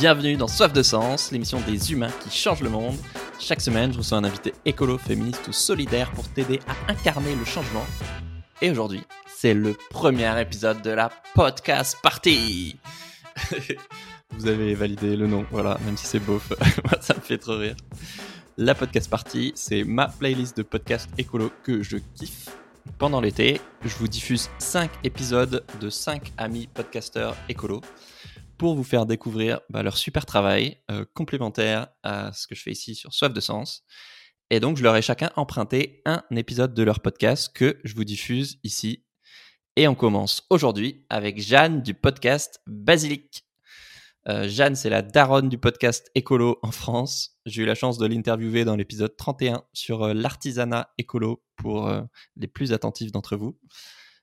Bienvenue dans Soif de Sens, l'émission des humains qui changent le monde. Chaque semaine, je reçois un invité écolo, féministe ou solidaire pour t'aider à incarner le changement. Et aujourd'hui, c'est le premier épisode de la podcast party. Vous avez validé le nom, voilà, même si c'est beauf, ça me fait trop rire. La podcast party, c'est ma playlist de podcasts écolo que je kiffe. Pendant l'été, je vous diffuse 5 épisodes de 5 amis podcasteurs écolo pour vous faire découvrir bah, leur super travail euh, complémentaire à ce que je fais ici sur Soif de Sens. Et donc, je leur ai chacun emprunté un épisode de leur podcast que je vous diffuse ici. Et on commence aujourd'hui avec Jeanne du podcast Basilic. Euh, Jeanne, c'est la daronne du podcast écolo en France. J'ai eu la chance de l'interviewer dans l'épisode 31 sur euh, l'artisanat écolo pour les plus attentifs d'entre vous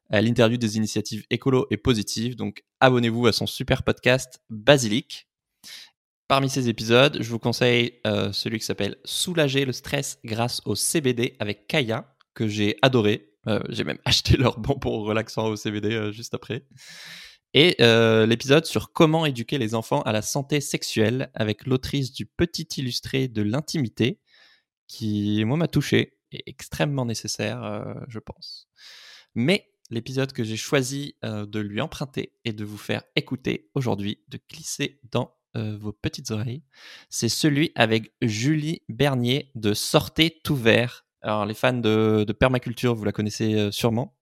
à l'interview des initiatives écolo et positives. Donc abonnez-vous à son super podcast Basilic. Parmi ces épisodes, je vous conseille euh, celui qui s'appelle Soulager le stress grâce au CBD avec Kaya, que j'ai adoré. Euh, j'ai même acheté leur bon pour relaxant au CBD euh, juste après. Et l'épisode sur comment éduquer les enfants à la santé sexuelle avec l'autrice du Petit illustré de l'intimité, qui, moi, m'a touché et extrêmement nécessaire, je pense. Mais l'épisode que j'ai choisi euh, de lui emprunter et de vous faire écouter aujourd'hui, de glisser dans euh, vos petites oreilles, c'est celui avec Julie Bernier de Sortez tout vert. Alors les fans de, permaculture, vous la connaissez euh, sûrement.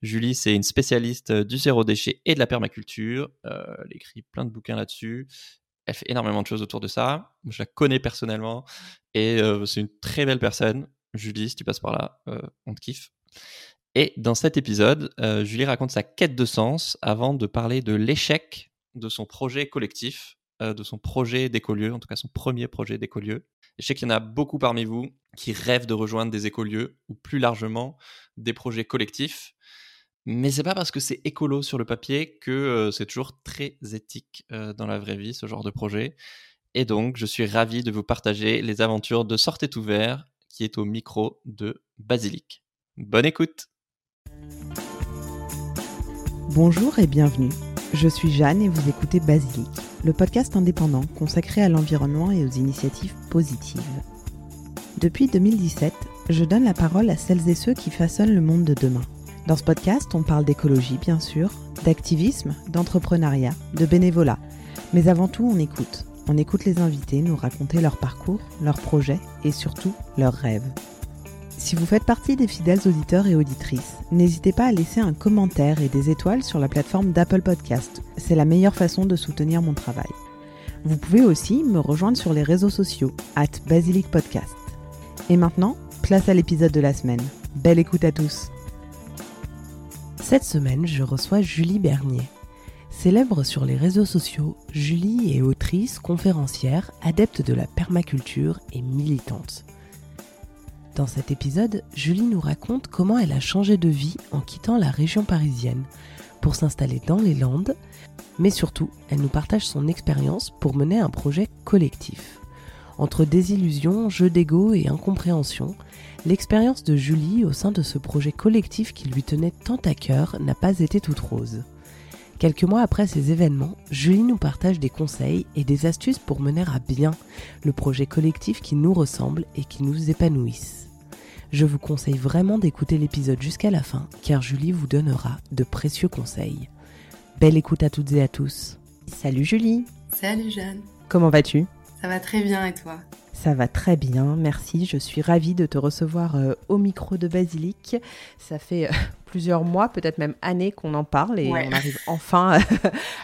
Julie, c'est une spécialiste du zéro déchet et de la permaculture. elle écrit plein de bouquins là-dessus. Elle fait énormément de choses autour de ça. Je la connais personnellement et c'est une très belle personne. Julie, si tu passes par là, on te kiffe. Et dans cet épisode, euh, Julie raconte sa quête de sens avant de parler de l'échec de son projet collectif, euh, de son projet d'écolieu, en tout cas son premier projet d'écolieu. Je sais qu'il y en a beaucoup parmi vous qui rêvent de rejoindre des écolieux ou plus largement des projets collectifs. Mais c'est pas parce que c'est écolo sur le papier que euh, c'est toujours très éthique dans la vraie vie, ce genre de projet. Et donc, je suis ravi de vous partager les aventures de Sortez ouvert, qui est au micro de Basilic. Bonne écoute! Bonjour et bienvenue. Je suis Jeanne et vous écoutez Basilic, le podcast indépendant consacré à l'environnement et aux initiatives positives. Depuis 2017, je donne la parole à celles et ceux qui façonnent le monde de demain. Dans ce podcast, on parle d'écologie, bien sûr, d'activisme, d'entrepreneuriat, de bénévolat. Mais avant tout, on écoute. On écoute les invités nous raconter leur parcours, leurs projets et surtout leurs rêves. Si vous faites partie des fidèles auditeurs et auditrices, n'hésitez pas à laisser un commentaire et des étoiles sur la plateforme d'Apple Podcast. C'est la meilleure façon de soutenir mon travail. Vous pouvez aussi me rejoindre sur les réseaux sociaux, at Basilic Podcast. Et maintenant, place à l'épisode de la semaine. Belle écoute à tous. Cette semaine, je reçois Julie Bernier. Célèbre sur les réseaux sociaux, Julie est autrice, conférencière, adepte de la permaculture et militante. Dans cet épisode, Julie nous raconte comment elle a changé de vie en quittant la région parisienne pour s'installer dans les Landes, mais surtout, elle nous partage son expérience pour mener un projet collectif. Entre désillusion, jeu d'ego et incompréhension, l'expérience de Julie au sein de ce projet collectif qui lui tenait tant à cœur n'a pas été toute rose. Quelques mois après ces événements, Julie nous partage des conseils et des astuces pour mener à bien le projet collectif qui nous ressemble et qui nous épanouisse. Je vous conseille vraiment d'écouter l'épisode jusqu'à la fin, car Julie vous donnera de précieux conseils. Belle écoute à toutes et à tous. Salut Julie. Salut Jeanne. Comment vas-tu? Ça va très bien et toi? Ça va très bien, merci. Je suis ravie de te recevoir euh, au micro de Basilic. Ça fait euh, plusieurs mois, peut-être même années qu'on en parle et on arrive enfin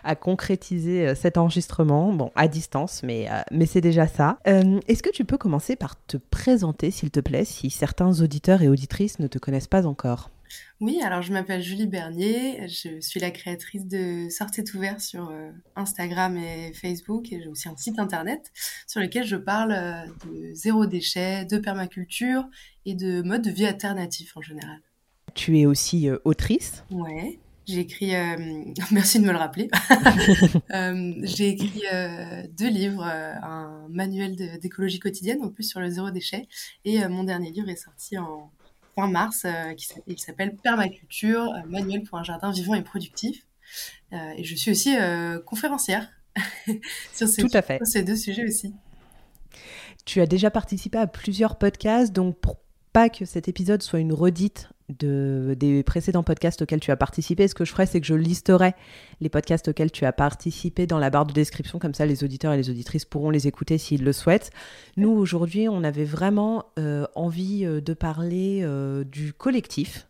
à concrétiser euh, cet enregistrement. Bon, à distance, mais, mais c'est déjà ça. Est-ce que tu peux commencer par te présenter, s'il te plaît, si certains auditeurs et auditrices ne te connaissent pas encore? Oui, alors je m'appelle Julie Bernier, je suis la créatrice de Sortez ouvert sur euh, Instagram et Facebook et j'ai aussi un site internet sur lequel je parle euh, de zéro déchet, de permaculture et de mode de vie alternatif en général. Tu es aussi euh, autrice? Ouais. J'ai écrit, merci de me le rappeler, j'ai écrit deux livres, un manuel d'écologie quotidienne, en plus sur le zéro déchet, et mon dernier livre est sorti en fin mars, euh, qui il s'appelle Permaculture, euh, manuel pour un jardin vivant et productif. Euh, et je suis aussi conférencière sur, ces, Tout à fait. sur ces deux sujets aussi. Tu as déjà participé à plusieurs podcasts, donc pour pas que cet épisode soit une redite de, des précédents podcasts auxquels tu as participé, ce que je ferai, c'est que je listerai les podcasts auxquels tu as participé dans la barre de description, comme ça les auditeurs et les auditrices pourront les écouter s'ils le souhaitent. Nous, aujourd'hui, on avait vraiment euh, envie euh, de parler euh, du collectif,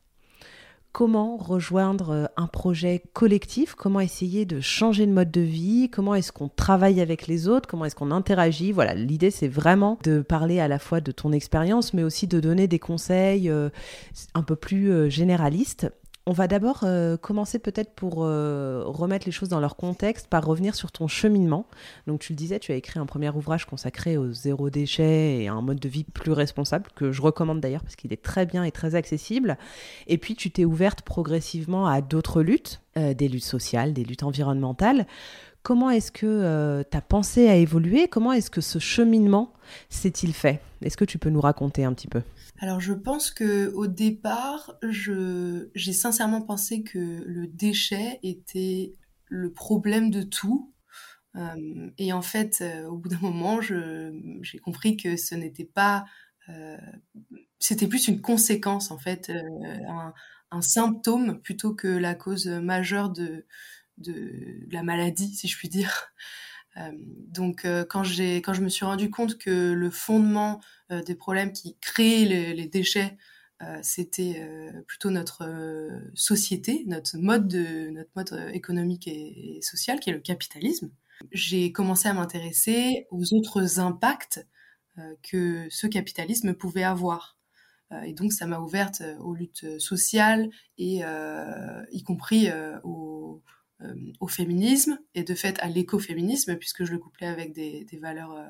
comment rejoindre euh, un projet collectif, comment essayer de changer de mode de vie, comment est-ce qu'on travaille avec les autres, comment est-ce qu'on interagit? Voilà, l'idée c'est vraiment de parler à la fois de ton expérience, mais aussi de donner des conseils euh, un peu plus euh, généralistes on va d'abord euh, commencer peut-être pour euh, remettre les choses dans leur contexte par revenir sur ton cheminement. Donc tu le disais, tu as écrit un premier ouvrage consacré au zéro déchet et à un mode de vie plus responsable que je recommande d'ailleurs parce qu'il est très bien et très accessible. Et puis tu t'es ouverte progressivement à d'autres luttes, euh, des luttes sociales, des luttes environnementales. Comment est-ce que ta pensée a évolué? Comment est-ce que ce cheminement s'est-il fait? Est-ce que tu peux nous raconter un petit peu? Alors je pense que au départ, j'ai sincèrement pensé que le déchet était le problème de tout. Euh, et en fait, euh, au bout d'un moment, j'ai compris que ce n'était pas, euh, c'était plus une conséquence en fait, un, symptôme plutôt que la cause majeure de la maladie, si je puis dire. Euh, donc euh, quand j'ai quand je me suis rendu compte que le fondement euh, des problèmes qui créent les, déchets c'était plutôt notre société, notre mode de notre mode économique et, social qui est le capitalisme. J'ai commencé à m'intéresser aux autres impacts que ce capitalisme pouvait avoir. et donc ça m'a ouverte aux luttes sociales et y compris aux euh, au féminisme et de fait à l'écoféminisme, puisque je le couplais avec des, valeurs euh,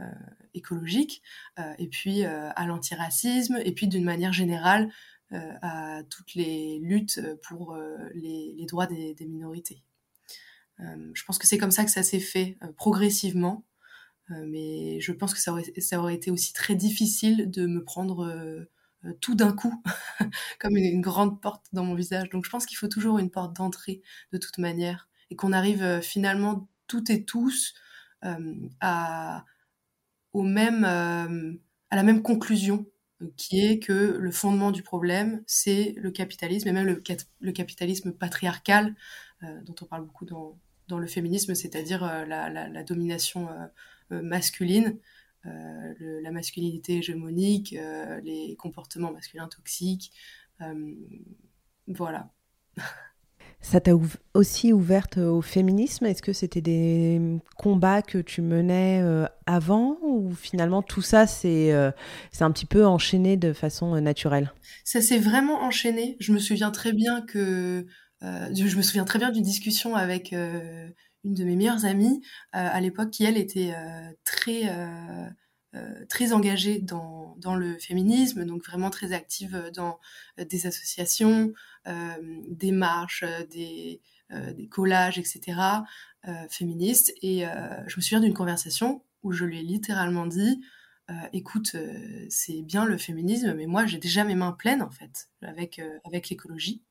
euh écologiques, euh, et puis à l'antiracisme, et puis d'une manière générale à toutes les luttes pour les, droits des, minorités. je pense que c'est comme ça que ça s'est fait progressivement, mais je pense que ça aurait, été aussi très difficile de me prendre euh, tout d'un coup, comme une, grande porte dans mon visage. Donc je pense qu'il faut toujours une porte d'entrée de toute manière et qu'on arrive euh, finalement toutes et tous euh, à, la même conclusion qui est que le fondement du problème, c'est le capitalisme, et même le, capitalisme patriarcal, dont on parle beaucoup dans, le féminisme, c'est-à-dire la, domination masculine, euh, le, la masculinité hégémonique, euh, les comportements masculins toxiques. Euh, voilà. Ça t'a aussi ouverte au féminisme? Est-ce que c'était des combats que tu menais avant? Ou finalement tout ça c'est c'est un petit peu enchaîné de façon naturelle? Ça s'est vraiment enchaîné. Je me souviens très bien que je me souviens très bien d'une discussion avec une de mes meilleures amies euh, à l'époque qui elle était euh, très euh, très engagée dans, dans le féminisme, donc vraiment très active dans des associations, des marches, des, des collages, etc. féministes. Et je me souviens d'une conversation où je lui ai littéralement dit écoute, c'est bien le féminisme, mais moi j'ai déjà mes mains pleines en fait avec avec l'écologie.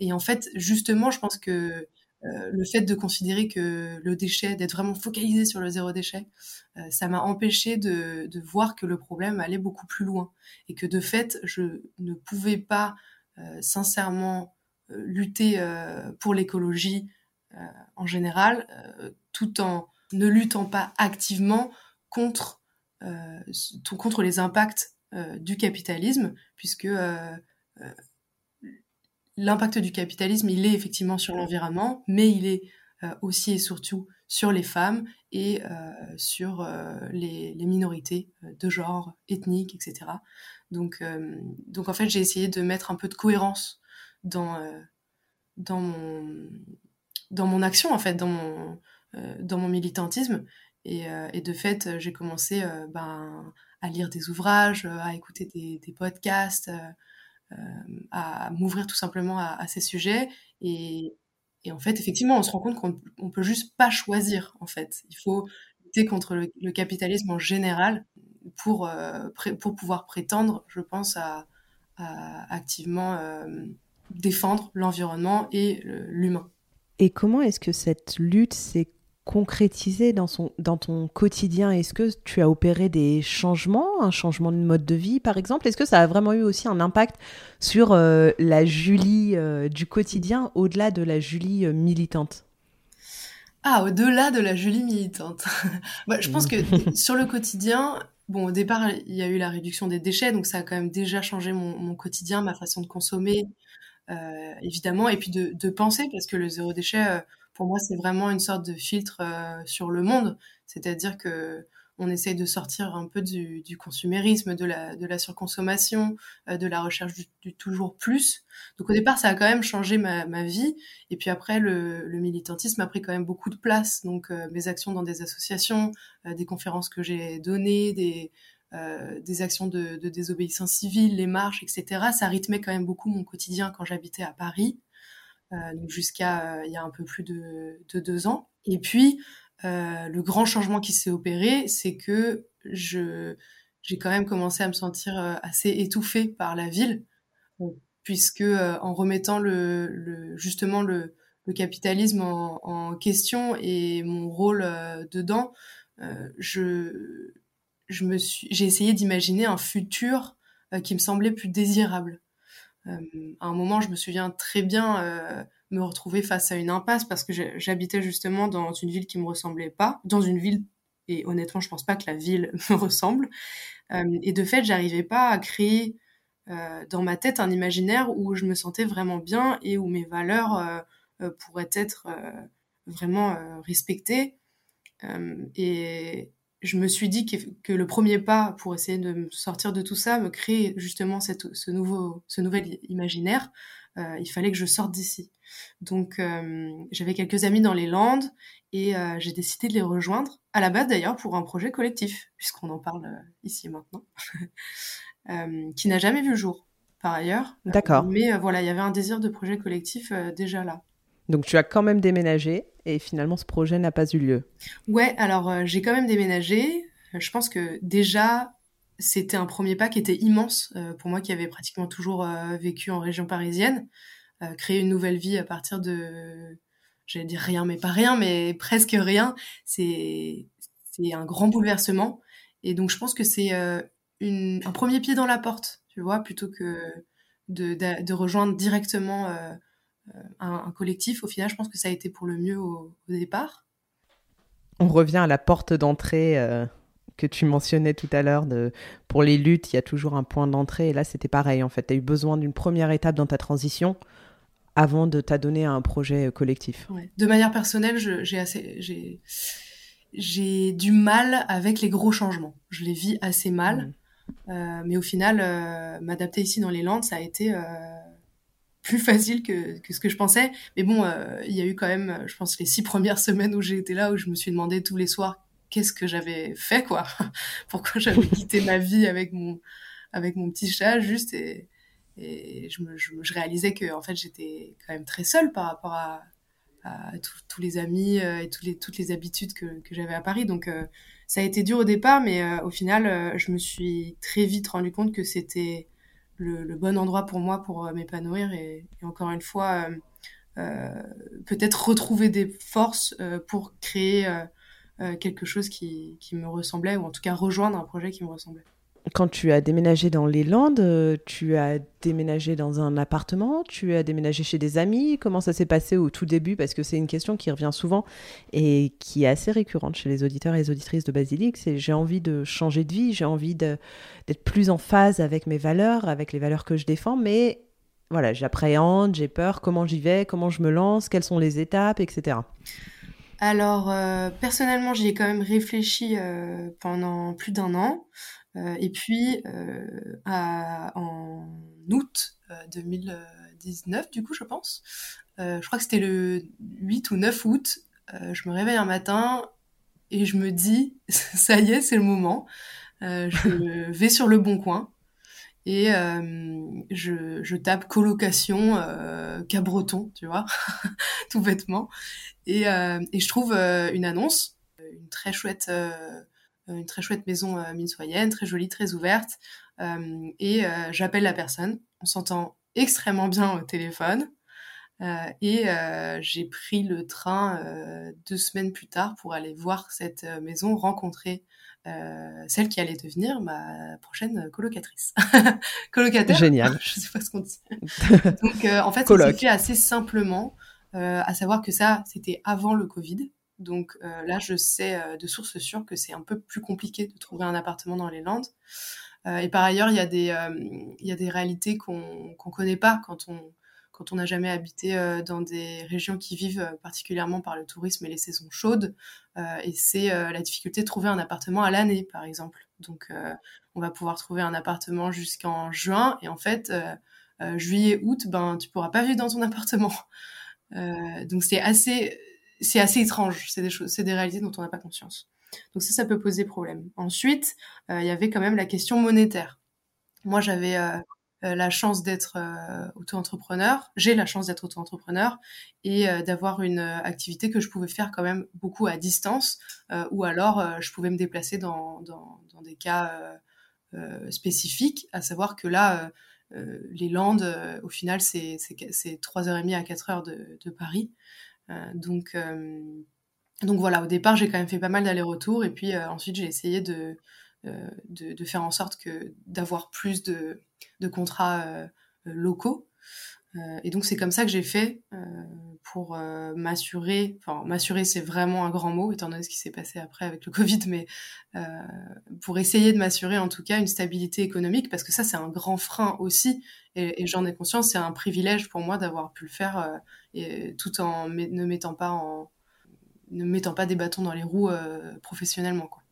et en fait, justement, je pense que euh, le fait de considérer que le déchet, d'être vraiment focalisé sur le zéro déchet, euh, ça m'a empêché de, voir que le problème allait beaucoup plus loin. Et que de fait, je ne pouvais pas euh, sincèrement lutter pour l'écologie en général, tout en ne luttant pas activement contre, contre les impacts du capitalisme, puisque l'impact du capitalisme, il est effectivement sur l'environnement, mais il est euh, aussi et surtout sur les femmes et euh, sur euh, les, minorités de genre, ethniques, etc. Donc, donc en fait, j'ai essayé de mettre un peu de cohérence dans, dans, mon, dans mon action, en fait, dans mon, dans mon militantisme. Et, de fait, j'ai commencé ben, à lire des ouvrages, à écouter des, podcasts, à m'ouvrir tout simplement à, ces sujets. Et, en fait, effectivement, on se rend compte qu'on ne peut juste pas choisir, en fait. Il faut lutter contre le, capitalisme en général pour, euh, pour pouvoir prétendre, je pense, à, activement euh, défendre l'environnement et l'humain. Et comment est-ce que cette lutte s'est concrétisé dans, son, dans ton quotidien? Est-ce que tu as opéré des changements, un changement de mode de vie par exemple? Est-ce que ça a vraiment eu aussi un impact sur euh, la Julie euh, du quotidien au-delà de la Julie euh, militante? Ah, au-delà de la Julie militante. bah, je pense que sur le quotidien, bon, au départ, il y a eu la réduction des déchets, donc ça a quand même déjà changé mon, mon quotidien, ma façon de consommer, évidemment, et puis de, de, penser, parce que le zéro déchet pour moi, c'est vraiment une sorte de filtre euh, sur le monde. C'est-à-dire que on essaye de sortir un peu du, consumérisme, de la, surconsommation, euh, de la recherche du, toujours plus. Donc au départ, ça a quand même changé ma, vie. Et puis après, le, militantisme a pris quand même beaucoup de place. Donc euh, mes actions dans des associations, des conférences que j'ai données, des, des actions de, de, désobéissance civile, les marches, etc. Ça rythmait quand même beaucoup mon quotidien quand j'habitais à Paris. Euh, jusqu'à euh, il y a un peu plus de, de deux ans. Et puis, euh, le grand changement qui s'est opéré, c'est que je j'ai quand même commencé à me sentir assez étouffée par la ville, puisque en remettant justement le, capitalisme en, question et mon rôle dedans, j'ai essayé d'imaginer un futur qui me semblait plus désirable. Euh, à un moment, je me souviens très bien euh, me retrouver face à une impasse parce que j'habitais justement dans une ville qui me ressemblait pas, dans une ville et honnêtement, je pense pas que la ville me ressemble. Euh, et de fait, j'arrivais pas à créer dans ma tête un imaginaire où je me sentais vraiment bien et où mes valeurs pourraient être vraiment respectées. et, je me suis dit que, que, le premier pas pour essayer de me sortir de tout ça, me créer justement cette, ce, nouveau, ce nouvel imaginaire, euh, il fallait que je sorte d'ici. Donc euh, j'avais quelques amis dans les Landes et euh, j'ai décidé de les rejoindre, à la base d'ailleurs pour un projet collectif, puisqu'on en parle ici maintenant, qui n'a jamais vu le jour par ailleurs. D'accord. mais voilà, il y avait un désir de projet collectif déjà là. Donc tu as quand même déménagé et finalement ce projet n'a pas eu lieu. Ouais, alors euh, j'ai quand même déménagé. Je pense que déjà c'était un premier pas qui était immense euh, pour moi qui avait pratiquement toujours euh, vécu en région parisienne. Créer une nouvelle vie à partir de, j'allais dire rien mais pas rien, mais presque rien, c'est c'est un grand bouleversement. Et donc je pense que c'est un premier pied dans la porte, tu vois, plutôt que de, de rejoindre directement un, un, collectif. Au final, je pense que ça a été pour le mieux au, au départ. On revient à la porte d'entrée euh, que tu mentionnais tout à l'heure. De... Pour les luttes, il y a toujours un point d'entrée. Et là, c'était pareil, en fait. Tu as eu besoin d'une première étape dans ta transition avant de t'adonner à un projet collectif. Ouais. De manière personnelle, j'ai assez... J'ai... J'ai du mal avec les gros changements. Je les vis assez mal. Mmh. Euh, mais au final, euh, m'adapter ici dans les Landes, ça a été euh, plus facile que, que, ce que je pensais. Mais bon, euh, il y a eu quand même, je pense, les six premières semaines où j'ai été là, où je me suis demandé tous les soirs qu'est-ce que j'avais fait, quoi? Pourquoi j'avais quitté ma vie avec mon, avec mon petit chat, juste. Et, et je, me, je, je réalisais que, en fait, j'étais quand même très seule par rapport à, à tous les amis euh, et toutes les, toutes les habitudes que, que j'avais à Paris. Donc, euh, ça a été dur au départ, mais euh, au final, euh, je me suis très vite rendu compte que c'était le, bon endroit pour moi pour euh, m'épanouir et, et, encore une fois euh, euh, peut-être retrouver des forces pour créer quelque chose qui, qui, me ressemblait ou en tout cas rejoindre un projet qui me ressemblait. Quand tu as déménagé dans les Landes, tu as déménagé dans un appartement, tu as déménagé chez des amis. Comment ça s'est passé au tout début? Parce que c'est une question qui revient souvent et qui est assez récurrente chez les auditeurs et les auditrices de Basilique. J'ai envie de changer de vie, j'ai envie d'être plus en phase avec mes valeurs, avec les valeurs que je défends, mais voilà, j'appréhende, j'ai peur, comment j'y vais, comment je me lance, quelles sont les étapes, etc. Alors, euh, personnellement, j'y ai quand même réfléchi euh, pendant plus d'un an. Euh, et puis, euh, à, en août 2019, du coup, je pense, euh, je crois que c'était le 8 ou 9 août, je me réveille un matin et je me dis, ça y est, c'est le moment. je vais sur le bon coin et euh, je, je, tape colocation euh, cabreton, tu vois, tout bêtement, et, euh, et, je trouve une annonce, une très chouette euh, une très chouette maison euh, minoyenne, très jolie, très ouverte. Euh, et j'appelle la personne. On s'entend extrêmement bien au téléphone. et j'ai pris le train deux semaines plus tard pour aller voir cette maison, rencontrer celle qui allait devenir ma prochaine colocatrice. Colocataire. Génial. Je sais pas ce qu'on dit. Donc, en fait, ça s'est fait assez simplement, à savoir que ça, c'était avant le Covid. Donc là, je sais de source sûre que c'est un peu plus compliqué de trouver un appartement dans les Landes. et par ailleurs, il y a des, réalités qu'on qu'on connaît pas quand on quand on n'a jamais habité euh, dans des régions qui vivent euh, particulièrement par le tourisme et les saisons chaudes. Euh, et c'est la difficulté de trouver un appartement à l'année, par exemple. Donc, on va pouvoir trouver un appartement jusqu'en juin. Et en fait, juillet, août, ben, tu pourras pas vivre dans ton appartement. donc, c'est assez, c'est assez étrange. C'est des choses, c'est des réalités dont on n'a pas conscience. Donc ça, ça peut poser problème. Ensuite, il y avait quand même la question monétaire. Moi, j'avais euh, la chance d'être euh, auto-entrepreneur, j'ai la chance d'être auto-entrepreneur et euh, d'avoir une activité que je pouvais faire quand même beaucoup à distance, ou alors je pouvais me déplacer dans, dans, des cas spécifiques, à savoir que là, les Landes, au final, c'est 3h30 à 4h de, de Paris. Donc, donc voilà, au départ, j'ai quand même fait pas mal d'allers-retours, et puis ensuite, j'ai essayé de, euh, faire en sorte d'avoir plus de, contrats euh, locaux. Euh, et donc c'est comme ça que j'ai fait pour m'assurer, enfin m'assurer c'est vraiment un grand mot étant donné ce qui s'est passé après avec le Covid, mais pour essayer de m'assurer en tout cas une stabilité économique parce que ça c'est un grand frein aussi et, j'en ai conscience, c'est un privilège pour moi d'avoir pu le faire tout en ne mettant pas en ne mettant pas des bâtons dans les roues professionnellement quoi.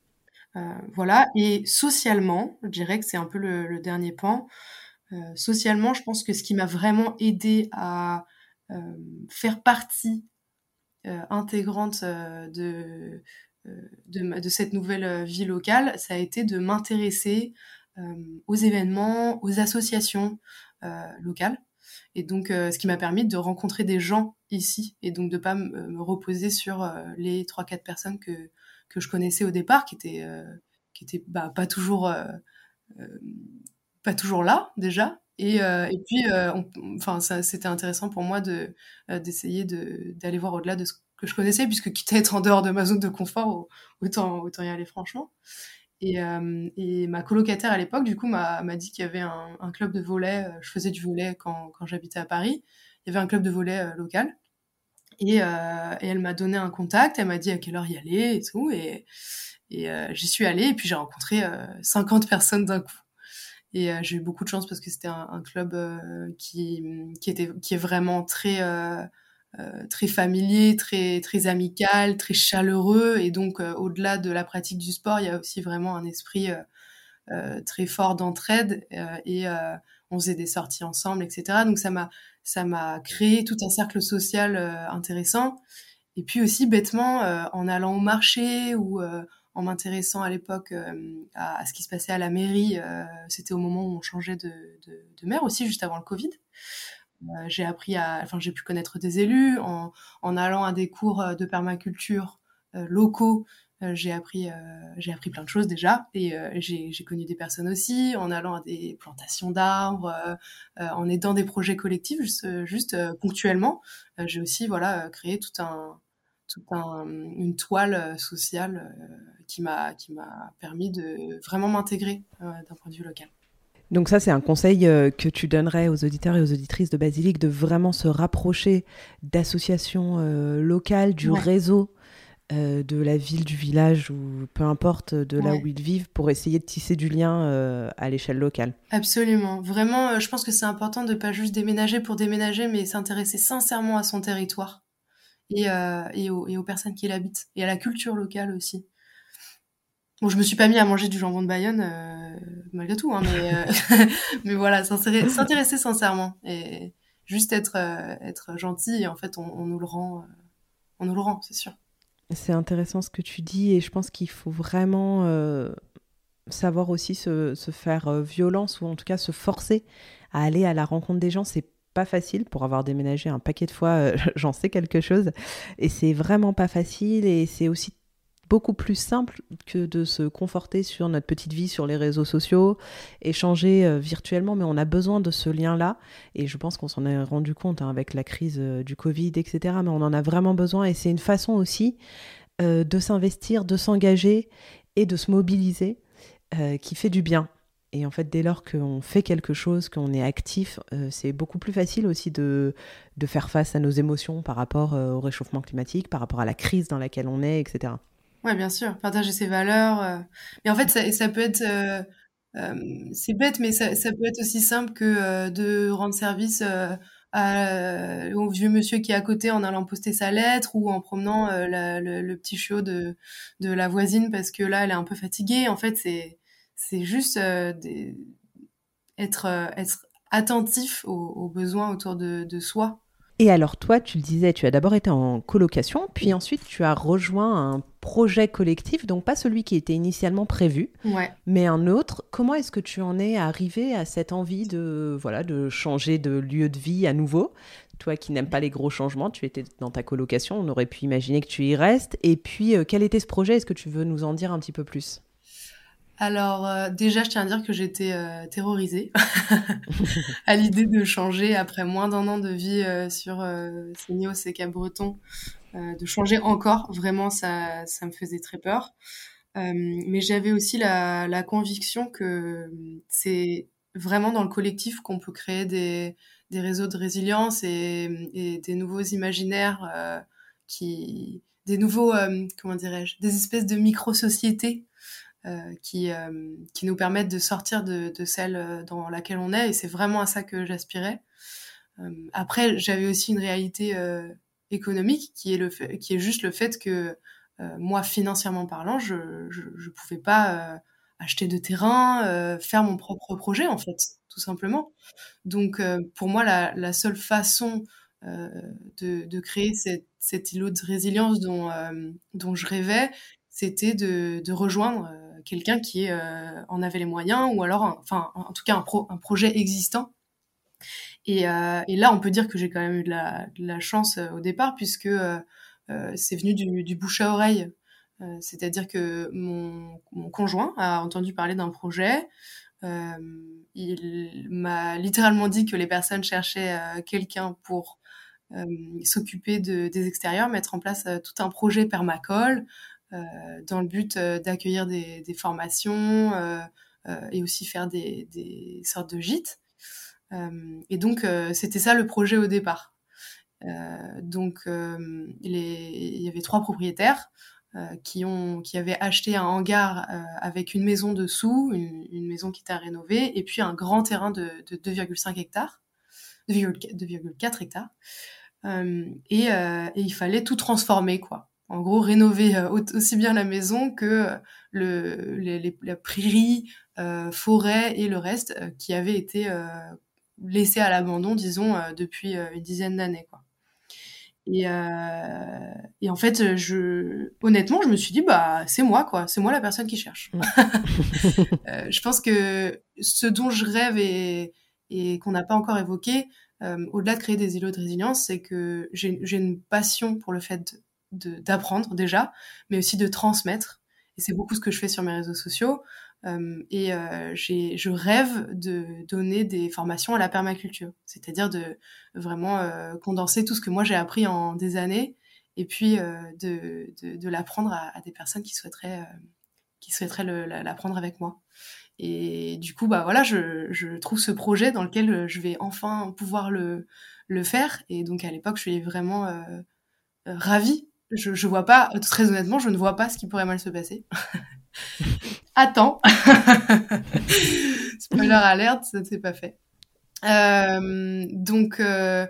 Euh, voilà. Et socialement, je dirais que c'est un peu le, dernier pan. Euh, socialement, je pense que ce qui m'a vraiment aidé à euh, faire partie intégrante de, de, cette nouvelle vie locale, ça a été de m'intéresser aux événements, aux associations locales. Et donc, ce qui m'a permis de rencontrer des gens ici et donc de pas me reposer sur les 3-4 personnes que, que je connaissais au départ, qui euh, était bah, pas toujours, euh, euh, pas toujours là déjà. Et, et puis, enfin, c'était intéressant pour moi de d'essayer de d'aller voir au-delà de ce que je connaissais, puisque quitte à être en dehors de ma zone de confort, autant y aller franchement. Et, ma colocataire à l'époque, du coup, m'a dit qu'il y avait un, club de volet. Je faisais du volet quand, quand j'habitais à Paris. Il y avait un club de volet local. Euh, et, elle m'a donné un contact, elle m'a dit à quelle heure y aller et tout. Et, euh, j'y suis allée et puis j'ai rencontré 50 euh, personnes d'un coup. Et j'ai eu beaucoup de chance parce que c'était un, club qui, qui, était, qui est vraiment très, très familier, très, très amical, très chaleureux. Et donc, au-delà de la pratique du sport, il y a aussi vraiment un esprit très fort d'entraide. et on faisait des sorties ensemble, etc. Donc, ça m'a ça m'a créé tout un cercle social euh, intéressant. Et puis aussi, bêtement, euh, en allant au marché ou euh, en m'intéressant à l'époque à, ce qui se passait à la mairie, c'était au moment où on changeait de, maire aussi, juste avant le Covid. j'ai appris à, enfin, j'ai pu connaître des élus en, allant à des cours de permaculture locaux. Euh, j'ai appris, euh, appris plein de choses déjà et euh, j'ai connu des personnes aussi en allant à des plantations d'arbres, en aidant des projets collectifs juste, juste ponctuellement. j'ai aussi voilà créé tout un, toute un, une toile sociale qui m'a qui m'a permis de vraiment m'intégrer d'un point de vue local. Donc ça, c'est un conseil que tu donnerais aux auditeurs et aux auditrices de Basilique de vraiment se rapprocher d'associations locales, du réseau euh, de la ville, du village ou peu importe de là où ils vivent pour essayer de tisser du lien euh, à l'échelle locale. Absolument. Vraiment, euh, je pense que c'est important de pas juste déménager pour déménager, mais s'intéresser sincèrement à son territoire et, et, aux, personnes qui l'habitent et à la culture locale aussi. Bon, je me suis pas mis à manger du jambon de Bayonne malgré tout, hein, mais, mais voilà, s'intéresser sincèrement et juste être, gentil et en fait on, nous le rend, on nous le rend, c'est sûr. C'est intéressant ce que tu dis et je pense qu'il faut vraiment euh, savoir aussi se, faire euh, violence ou en tout cas se forcer à aller à la rencontre des gens. Pas facile pour avoir déménagé un paquet de fois, euh, j'en sais quelque chose. Et c'est vraiment pas facile et c'est aussi beaucoup plus simple que de se conforter sur notre petite vie sur les réseaux sociaux, échanger euh, virtuellement, mais on a besoin de ce lien-là. Et je pense qu'on s'en est rendu compte hein, avec la crise euh, du Covid, etc. Mais on en a vraiment besoin et c'est une façon aussi de s'investir, de s'engager et de se mobiliser qui fait du bien. Et en fait, dès lors qu'on fait quelque chose, qu'on est actif, euh, c'est beaucoup plus facile aussi de, de, faire face à nos émotions par rapport euh, au réchauffement climatique, par rapport à la crise dans laquelle on est, etc. Oui, bien sûr, partager ses valeurs. Euh. Mais en fait, ça, ça peut être... c'est bête, mais ça, ça, peut être aussi simple que de rendre service au vieux monsieur qui est à côté en allant poster sa lettre ou en promenant le, le, petit chiot de, de la voisine parce que là, elle est un peu fatiguée. En fait, c'est c'est juste euh, être, euh, être attentif aux, besoins autour de, soi. Et alors toi, tu le disais, tu as d'abord été en colocation, puis ensuite tu as rejoint un projet collectif, donc pas celui qui était initialement prévu, mais un autre. Comment est-ce que tu en es arrivé à cette envie de voilà de changer de lieu de vie à nouveau? Toi qui n'aimes pas les gros changements, tu étais dans ta colocation, on aurait pu imaginer que tu y restes. Et puis euh, quel était ce projet? Est-ce que tu veux nous en dire un petit peu plus? Alors euh, déjà, je tiens à dire que j'étais euh, terrorisée à l'idée de changer après moins d'un an de vie euh, sur euh, et Cap-Breton, de changer encore. Vraiment, ça, ça me faisait très peur. mais j'avais aussi la, conviction que c'est vraiment dans le collectif qu'on peut créer des, réseaux de résilience et, et des nouveaux imaginaires qui, des nouveaux, comment dirais-je, des espèces de micro-sociétés qui, euh, qui nous permettent de sortir de, celle euh, dans laquelle on est. Et c'est vraiment à ça que j'aspirais. après, j'avais aussi une réalité économique qui est, le qui est juste le fait que moi, financièrement parlant, je ne pouvais pas acheter de terrain, faire mon propre projet, en fait, tout simplement. Donc, pour moi, la, la seule façon de, de, créer cette, cet îlot de résilience dont, dont je rêvais, c'était de, de, rejoindre quelqu'un qui euh, en avait les moyens ou alors, enfin, en tout cas, un, un projet existant. Et, euh, et, là, on peut dire que j'ai quand même eu de la, chance euh, au départ puisque c'est venu du, bouche à oreille. C'est-à-dire que mon, conjoint a entendu parler d'un projet. il m'a littéralement dit que les personnes cherchaient quelqu'un pour s'occuper de, des extérieurs, mettre en place tout un projet permacole, dans le but euh, d'accueillir des, formations euh, et aussi faire des, sortes de gîtes. et donc, c'était ça le projet au départ. donc, il y avait trois propriétaires. qui, ont, qui avaient acheté un hangar avec une maison dessous, une, maison qui était à rénover, et puis un grand terrain de, de 2,5 hectares, 2,4 hectares. et, il fallait tout transformer, quoi en gros rénover euh, aussi bien la maison que euh, le, les, la prairie, euh, forêt et le reste qui avait été laissé à l'abandon, disons, depuis une dizaine d'années. Quoi. Et, et, en fait, je, honnêtement, je me suis dit, bah, c'est moi, quoi. C'est moi la personne qui cherche. je pense que ce dont je rêve et, et qu'on n'a pas encore évoqué, au-delà de créer des îlots de résilience, c'est que j'ai une passion pour le fait d'apprendre déjà, mais aussi de transmettre. Et c'est beaucoup ce que je fais sur mes réseaux sociaux. Euh, et euh, je rêve de donner des formations à la permaculture, c'est-à-dire de vraiment euh, condenser tout ce que moi j'ai appris en des années et puis euh, de, de, de l'apprendre à, des personnes qui souhaiteraient, euh, qui souhaiteraient l'apprendre avec moi. Et du coup, bah voilà, je, je, trouve ce projet dans lequel je vais enfin pouvoir le, le faire. Et donc à l'époque, je suis vraiment ravie je, je vois pas, très honnêtement, je ne vois pas ce qui pourrait mal se passer. Attends. Spoiler alerte, ça ne s'est pas fait. Euh, donc, euh,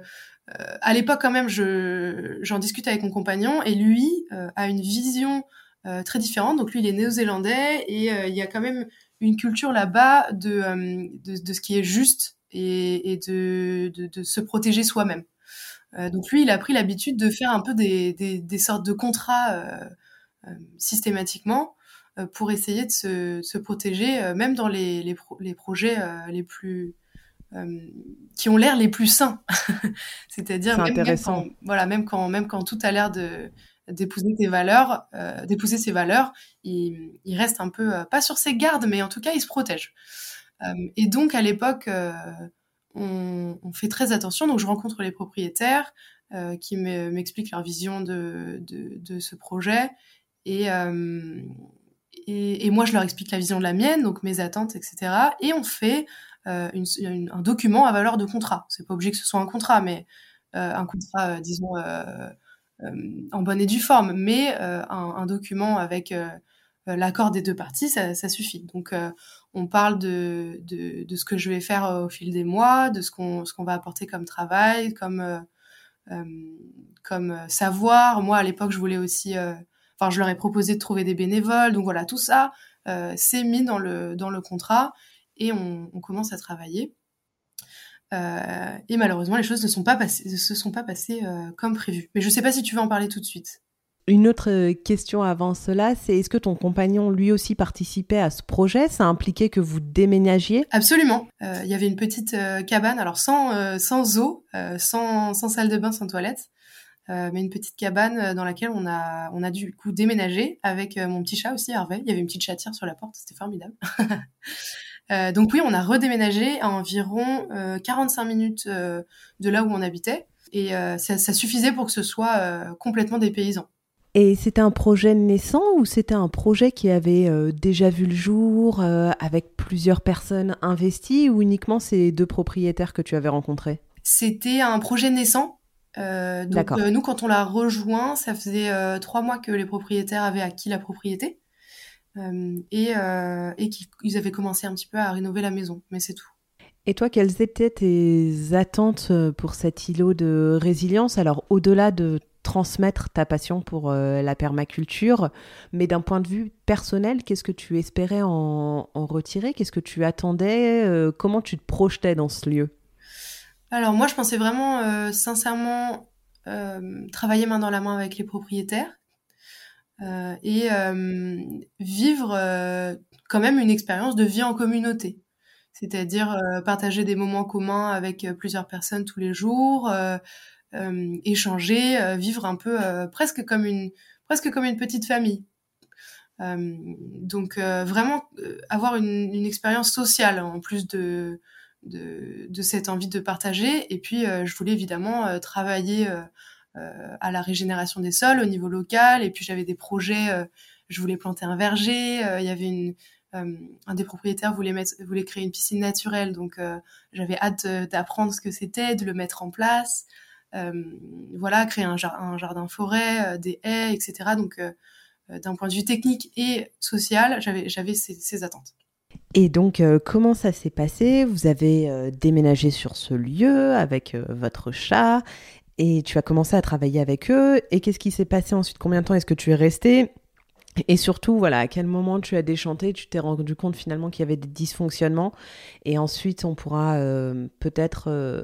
euh, à l'époque, quand même, je, j'en discute avec mon compagnon et lui euh, a une vision euh, très différente. Donc, lui, il est néo-zélandais et il y a quand même une culture là-bas de, de, de, ce qui est juste et, et de, de, de se protéger soi-même. Euh, donc lui, il a pris l'habitude de faire un peu des, des, des sortes de contrats euh, euh systématiquement pour essayer de se, se protéger, même dans les, les, pro les projets les plus qui ont l'air les plus sains. C'est-à-dire même, même, quand, voilà, même quand même quand tout a l'air de d'épouser tes valeurs, d'épouser ses valeurs, il, il, reste un peu pas sur ses gardes, mais en tout cas il se protège. et donc à l'époque, on, fait très attention. Donc je rencontre les propriétaires qui m'expliquent leur vision de, ce projet et et, moi, je leur explique la vision de la mienne, donc mes attentes, etc. Et on fait euh, un document à valeur de contrat. C'est pas obligé que ce soit un contrat, mais euh, un contrat, euh, disons, euh, euh, en bonne et due forme, mais un, un, document avec l'accord des deux parties, ça, ça suffit. Donc, on parle de, ce que je vais faire au fil des mois, de ce qu'on va apporter comme travail, comme comme savoir. Moi, à l'époque, je voulais aussi Enfin, je leur ai proposé de trouver des bénévoles. Donc voilà, tout ça, euh, c'est mis dans le, contrat et on, commence à travailler. Euh, et malheureusement, les choses ne, se sont pas passées euh, comme prévu. Mais je ne sais pas si tu veux en parler tout de suite. Une autre question avant cela, c'est est-ce que ton compagnon lui aussi participait à ce projet? Ça impliquait que vous déménagiez? Absolument. Il y avait une petite cabane, alors sans, eau, sans, salle de bain, sans toilette, euh, mais une petite cabane euh, dans laquelle on a, on a du coup déménagé avec euh, mon petit chat aussi, Hervé. Il y avait une petite chatière sur la porte, c'était formidable. euh, donc oui, on a redéménagé à environ 45 minutes de là où on habitait. Et ça, ça, suffisait pour que ce soit complètement des paysans. Et c'était un projet naissant ou c'était un projet qui avait déjà vu le jour avec plusieurs personnes investies ou uniquement ces deux propriétaires que tu avais rencontrés? C'était un projet naissant. Euh, donc euh, nous, quand on l'a rejoint, ça faisait euh, trois mois que les propriétaires avaient acquis la propriété. Euh, et, euh, et qu'ils avaient commencé un petit peu à rénover la maison, mais c'est tout. Et toi, quelles étaient tes attentes pour cet îlot de résilience? Alors, au-delà de transmettre ta passion pour la permaculture, mais d'un point de vue personnel, qu'est-ce que tu espérais en, retirer? Qu'est-ce que tu attendais? Comment tu te projetais dans ce lieu? Alors moi, je pensais vraiment euh, sincèrement euh, travailler main dans la main avec les propriétaires euh, et vivre quand même une expérience de vie en communauté. C'est-à-dire partager des moments communs avec plusieurs personnes tous les jours, échanger, vivre un peu presque comme une presque comme une petite famille. donc vraiment avoir une, expérience sociale en plus de de, cette envie de partager. Et puis, euh, je voulais évidemment euh, travailler euh, à la régénération des sols au niveau local. Et puis, j'avais des projets. je voulais planter un verger. Il y avait un des propriétaires voulait, mettre, voulait créer une piscine naturelle. Donc, j'avais hâte d'apprendre ce que c'était, de le mettre en place. Voilà, créer un, jardin forêt, des haies, etc. Donc, d'un point de vue technique et social, j'avais ces, ces attentes. Et donc, euh, comment ça s'est passé? Vous avez euh, déménagé sur ce lieu avec euh, votre chat et tu as commencé à travailler avec eux. Et qu'est-ce qui s'est passé ensuite? Combien de temps est-ce que tu es resté? Et surtout, voilà, à quel moment tu as déchanté, tu t'es rendu compte finalement qu'il y avait des dysfonctionnements? Et ensuite, on pourra peut-être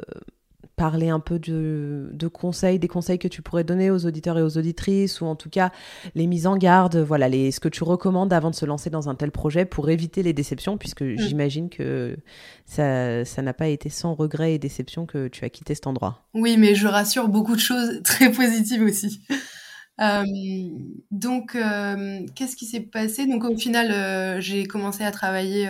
parler un peu de, de, conseils, des conseils que tu pourrais donner aux auditeurs et aux auditrices, ou en tout cas les mises en garde, voilà, les, ce que tu recommandes avant de se lancer dans un tel projet pour éviter les déceptions, puisque mm. j'imagine que ça, ça n'a pas été sans regret et déception que tu as quitté cet endroit. Oui, mais je rassure beaucoup de choses très positives aussi. Euh, donc, euh, qu'est-ce qui s'est passé? Donc, au final, euh, j'ai commencé à travailler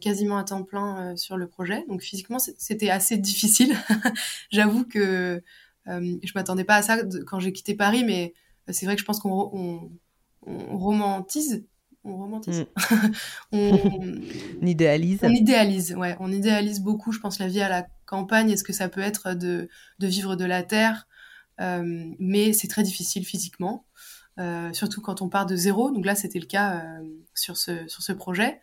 quasiment à temps plein euh, sur le projet. Donc physiquement, c'était assez difficile. J'avoue que euh, je m'attendais pas à ça quand j'ai quitté Paris, mais c'est vrai que je pense qu'on on, on romantise on romantise. Mm. on, idéalise. On idéalise, ouais. On idéalise beaucoup, je pense, la vie à la campagne et ce que ça peut être de, de vivre de la terre? Euh, mais c'est très difficile physiquement, euh, surtout quand on part de zéro. Donc là, c'était le cas euh, sur, ce, sur ce projet.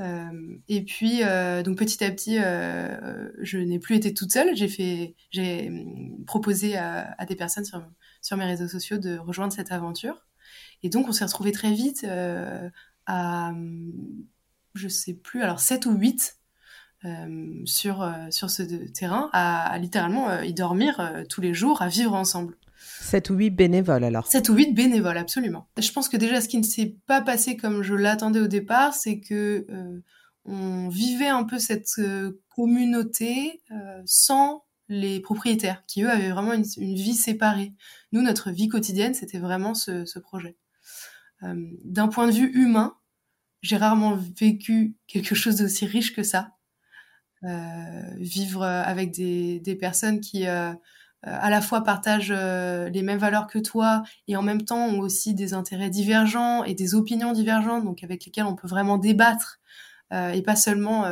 Euh, et puis, euh, donc petit à petit, euh, je n'ai plus été toute seule. J'ai fait, j'ai hum, proposé à, des personnes sur, mes réseaux sociaux de rejoindre cette aventure. Et donc, on s'est retrouvés très vite à, je sais plus, alors 7 ou 8 euh, sur, sur ce terrain, à littéralement y dormir tous les jours, à vivre ensemble. 7 ou 8 bénévoles alors 7 ou 8 bénévoles, absolument. Je pense que déjà ce qui ne s'est pas passé comme je l'attendais au départ, c'est que euh, on vivait un peu cette euh, communauté euh, sans les propriétaires, qui eux avaient vraiment une, vie séparée. Nous, notre vie quotidienne, c'était vraiment ce, projet. D'un point de vue humain, j'ai rarement vécu quelque chose d'aussi riche que ça. Vivre avec des, personnes qui à la fois partagent les mêmes valeurs que toi et en même temps ont aussi des intérêts divergents et des opinions divergentes, donc avec lesquelles on peut vraiment débattre et pas seulement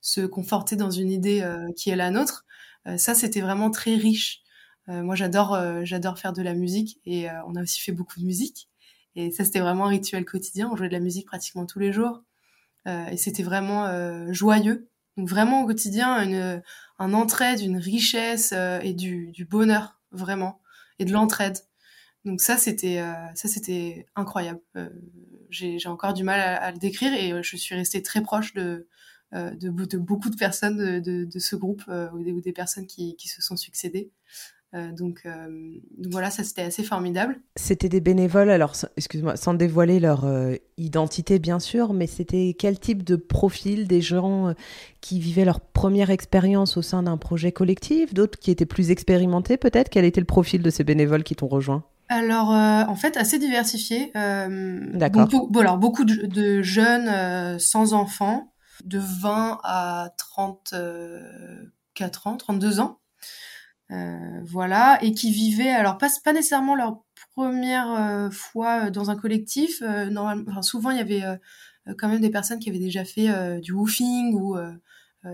se conforter dans une idée qui est la nôtre. Euh, ça, c'était vraiment très riche. Euh, moi, j'adore, euh, j'adore faire de la musique et on a aussi fait beaucoup de musique. Et ça, c'était vraiment un rituel quotidien. On jouait de la musique pratiquement tous les jours. et c'était vraiment joyeux. Donc vraiment au quotidien, une, un entraide, une richesse et du, du, bonheur, vraiment. Et de l'entraide. Donc ça, c'était ça c'était incroyable. j'ai encore du mal à, à, le décrire et je suis restée très proche de, euh, de, de, beaucoup de personnes de, de, ce groupe euh, ou des, ou, des, personnes qui, qui se sont succédées. Euh, donc, donc, voilà, ça c'était assez formidable. C'était des bénévoles, alors excuse-moi, sans dévoiler leur identité bien sûr, mais c'était quel type de profil des gens qui vivaient leur première expérience au sein d'un projet collectif, d'autres qui étaient plus expérimentés peut-être? Quel était le profil de ces bénévoles qui t'ont rejoint? Alors, en fait, assez diversifié. D'accord. Beaucoup, alors, beaucoup de, de jeunes sans enfants, de 20 à 34 ans, 32 ans. Euh, voilà, et qui vivaient, alors pas, pas nécessairement leur première euh, fois dans un collectif. Euh, souvent, il y avait quand même des personnes qui avaient déjà fait du woofing ou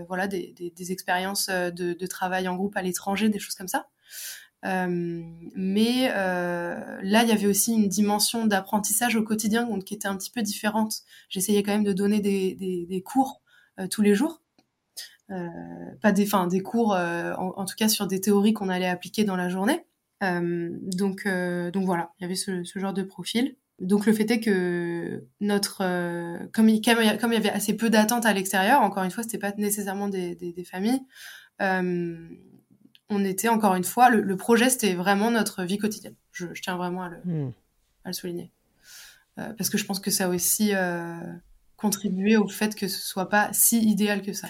voilà des, expériences de, travail en groupe à l'étranger, des choses comme ça. Euh, mais euh, là, il y avait aussi une dimension d'apprentissage au quotidien donc, qui était un petit peu différente. J'essayais quand même de donner des, cours euh, tous les jours. Euh, pas des, enfin, des cours, en, en, tout cas sur des théories qu'on allait appliquer dans la journée. donc, donc voilà, il y avait ce, ce, genre de profil. Donc le fait est que notre, comme, il, comme il y avait assez peu d'attentes à l'extérieur, encore une fois, c'était pas nécessairement des, des, des familles. Euh, on était encore une fois, le, projet c'était vraiment notre vie quotidienne. Je, tiens vraiment à le, hmm. souligner. Euh, parce que je pense que ça a aussi euh, contribué au fait que ce soit pas si idéal que ça.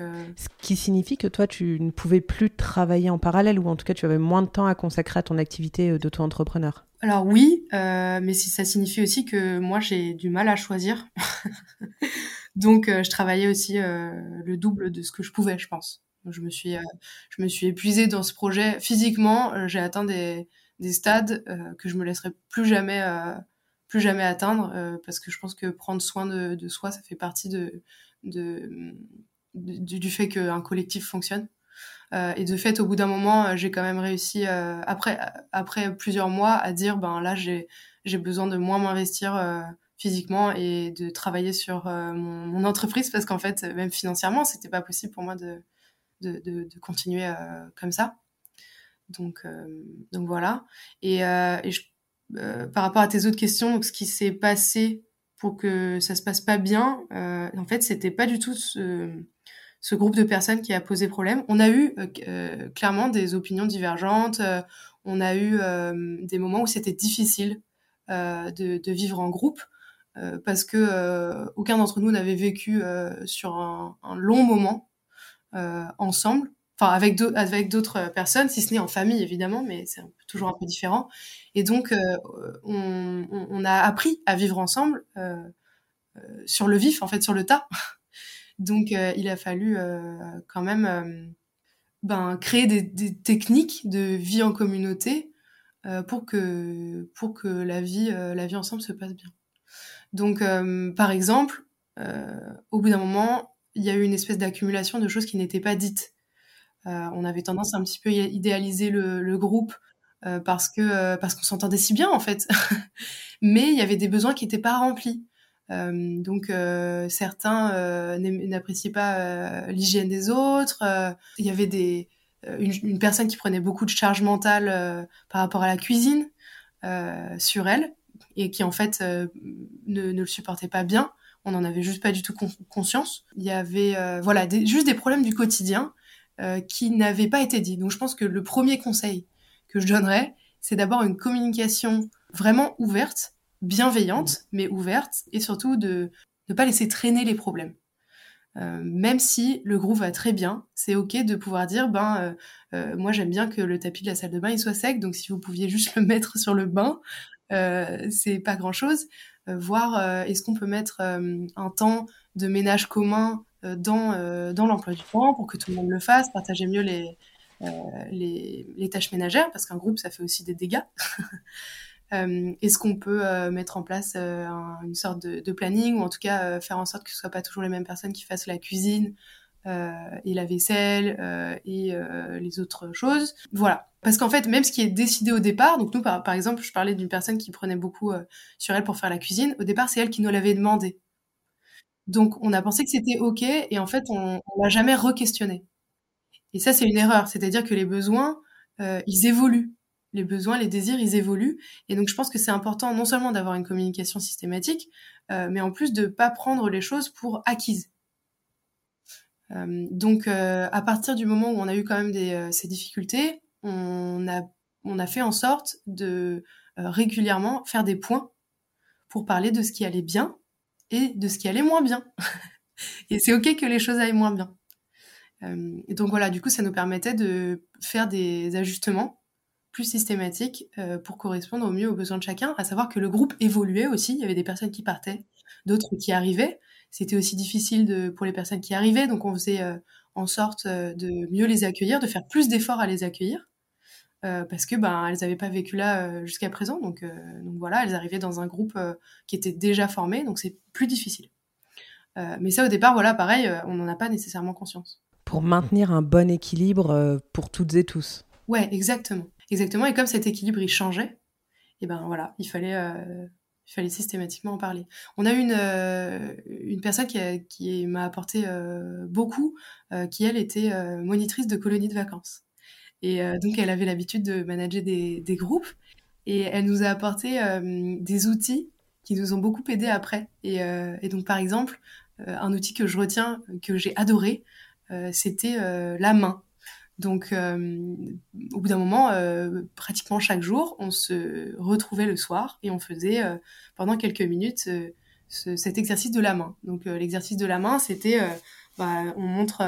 Euh, ce qui signifie que toi, tu ne pouvais plus travailler en parallèle, ou en tout cas, tu avais moins de temps à consacrer à ton activité d'auto-entrepreneur. Alors oui, mais ça signifie aussi que moi, j'ai du mal à choisir. Donc, je travaillais aussi le double de ce que je pouvais, je pense. Je me suis, euh, je me suis épuisée dans ce projet. Physiquement, euh, j'ai atteint des, des stades euh, que je me laisserai plus jamais, plus jamais atteindre parce que je pense que prendre soin de, de soi, ça fait partie de, de, du, du fait qu'un collectif fonctionne. et de fait, au bout d'un moment, j'ai quand même réussi, après, après plusieurs mois, à dire, ben là, j'ai, besoin de moins m'investir physiquement et de travailler sur mon, entreprise parce qu'en fait, même financièrement, c'était pas possible pour moi de, de, continuer euh, comme ça. Donc, euh, donc voilà. Et, euh, par rapport à tes autres questions, donc ce qui s'est passé pour que ça se passe pas bien, en fait, c'était pas du tout ce, ce, groupe de personnes qui a posé problème. On a eu clairement des opinions divergentes. on a eu des moments où c'était difficile de, vivre en groupe. parce que aucun d'entre nous n'avait vécu sur un, long moment euh, ensemble, enfin avec avec d'autres personnes, si ce n'est en famille évidemment, mais c'est toujours un peu différent. Et donc euh, on, a appris à vivre ensemble euh, sur le vif, en fait, sur le tas. Donc il a fallu quand même ben, créer des, techniques de vie en communauté pour que la vie ensemble se passe bien. Donc par exemple, au bout d'un moment, il y a eu une espèce d'accumulation de choses qui n'étaient pas dites. Euh, on avait tendance à un petit peu idéaliser le, groupe euh, parce euh, parce qu'on s'entendait si bien en fait, mais il y avait des besoins qui n'étaient pas remplis. Euh, donc euh, certains n'appréciaient pas l'hygiène des autres. Il y avait des une, une, personne qui prenait beaucoup de charge mentale par rapport à la cuisine sur elle et qui en fait ne, ne, le supportait pas bien on n'en avait juste pas du tout conscience. Il y avait euh, voilà juste des problèmes du quotidien euh, qui n'avaient pas été dits. Donc je pense que le premier conseil que je donnerais, c'est d'abord une communication vraiment ouverte, bienveillante, mais ouverte, et surtout de ne pas laisser traîner les problèmes. même si le groupe va très bien, c'est ok de pouvoir dire ben moi j'aime bien que le tapis de la salle de bain il soit sec, donc si vous pouviez juste le mettre sur le bain, c'est pas grand chose. voir est-ce qu'on peut mettre un temps de ménage commun dans dans l'emploi du temps pour que tout le monde le fasse, partager mieux les les, les, tâches ménagères parce qu'un groupe ça fait aussi des dégâts. Euh, est-ce qu'on peut euh, mettre en place euh, une sorte de, planning ou en tout cas faire en sorte que ce soit pas toujours les mêmes personnes qui fassent la cuisine et la vaisselle et les autres choses? Voilà. Parce qu'en fait, même ce qui est décidé au départ, donc nous par, exemple, je parlais d'une personne qui prenait beaucoup sur elle pour faire la cuisine. Au départ, c'est elle qui nous l'avait demandé. Donc on a pensé que c'était ok et en fait on, l'a jamais re-questionné. Et ça c'est une erreur, c'est-à-dire que les besoins ils évoluent les besoins, les désirs, ils évoluent. Et donc, je pense que c'est important non seulement d'avoir une communication systématique, euh, mais en plus de pas prendre les choses pour acquises. Euh, donc, euh, à partir du moment où on a eu quand même ces difficultés, on a, on a fait en sorte de régulièrement faire des points pour parler de ce qui allait bien et de ce qui allait moins bien. et c'est ok que les choses aillent moins bien. et donc voilà, du coup, ça nous permettait de faire des ajustements plus systématique euh, pour correspondre au mieux aux besoins de chacun, à savoir que le groupe évoluait aussi, il y avait des personnes qui partaient, d'autres qui arrivaient. C'était aussi difficile de, pour les personnes qui arrivaient, donc on faisait euh, en sorte euh, de mieux les accueillir, de faire plus d'efforts à les accueillir, parce que ben elles n'avaient pas vécu là jusqu'à présent, donc, donc voilà, elles arrivaient dans un groupe qui était déjà formé, donc c'est plus difficile. mais ça au départ, voilà, pareil, on n'en a pas nécessairement conscience. Pour maintenir un bon équilibre pour toutes et tous. Ouais, exactement. Exactement. Et comme cet équilibre, il changeait, et ben voilà, il fallait, euh, il fallait systématiquement en parler. On a une, euh, une personne qui, m'a apporté euh, beaucoup, qui elle était monitrice de colonies de vacances. Et donc elle avait l'habitude de manager des, groupes et elle nous a apporté des outils qui nous ont beaucoup aidés après. Et donc par exemple, un outil que je retiens, que j'ai adoré, c'était la main. Donc, euh, au bout d'un moment, euh, pratiquement chaque jour, on se retrouvait le soir et on faisait euh, pendant quelques minutes cet exercice de la main. Donc, l'exercice de la main, c'était, bah, on montre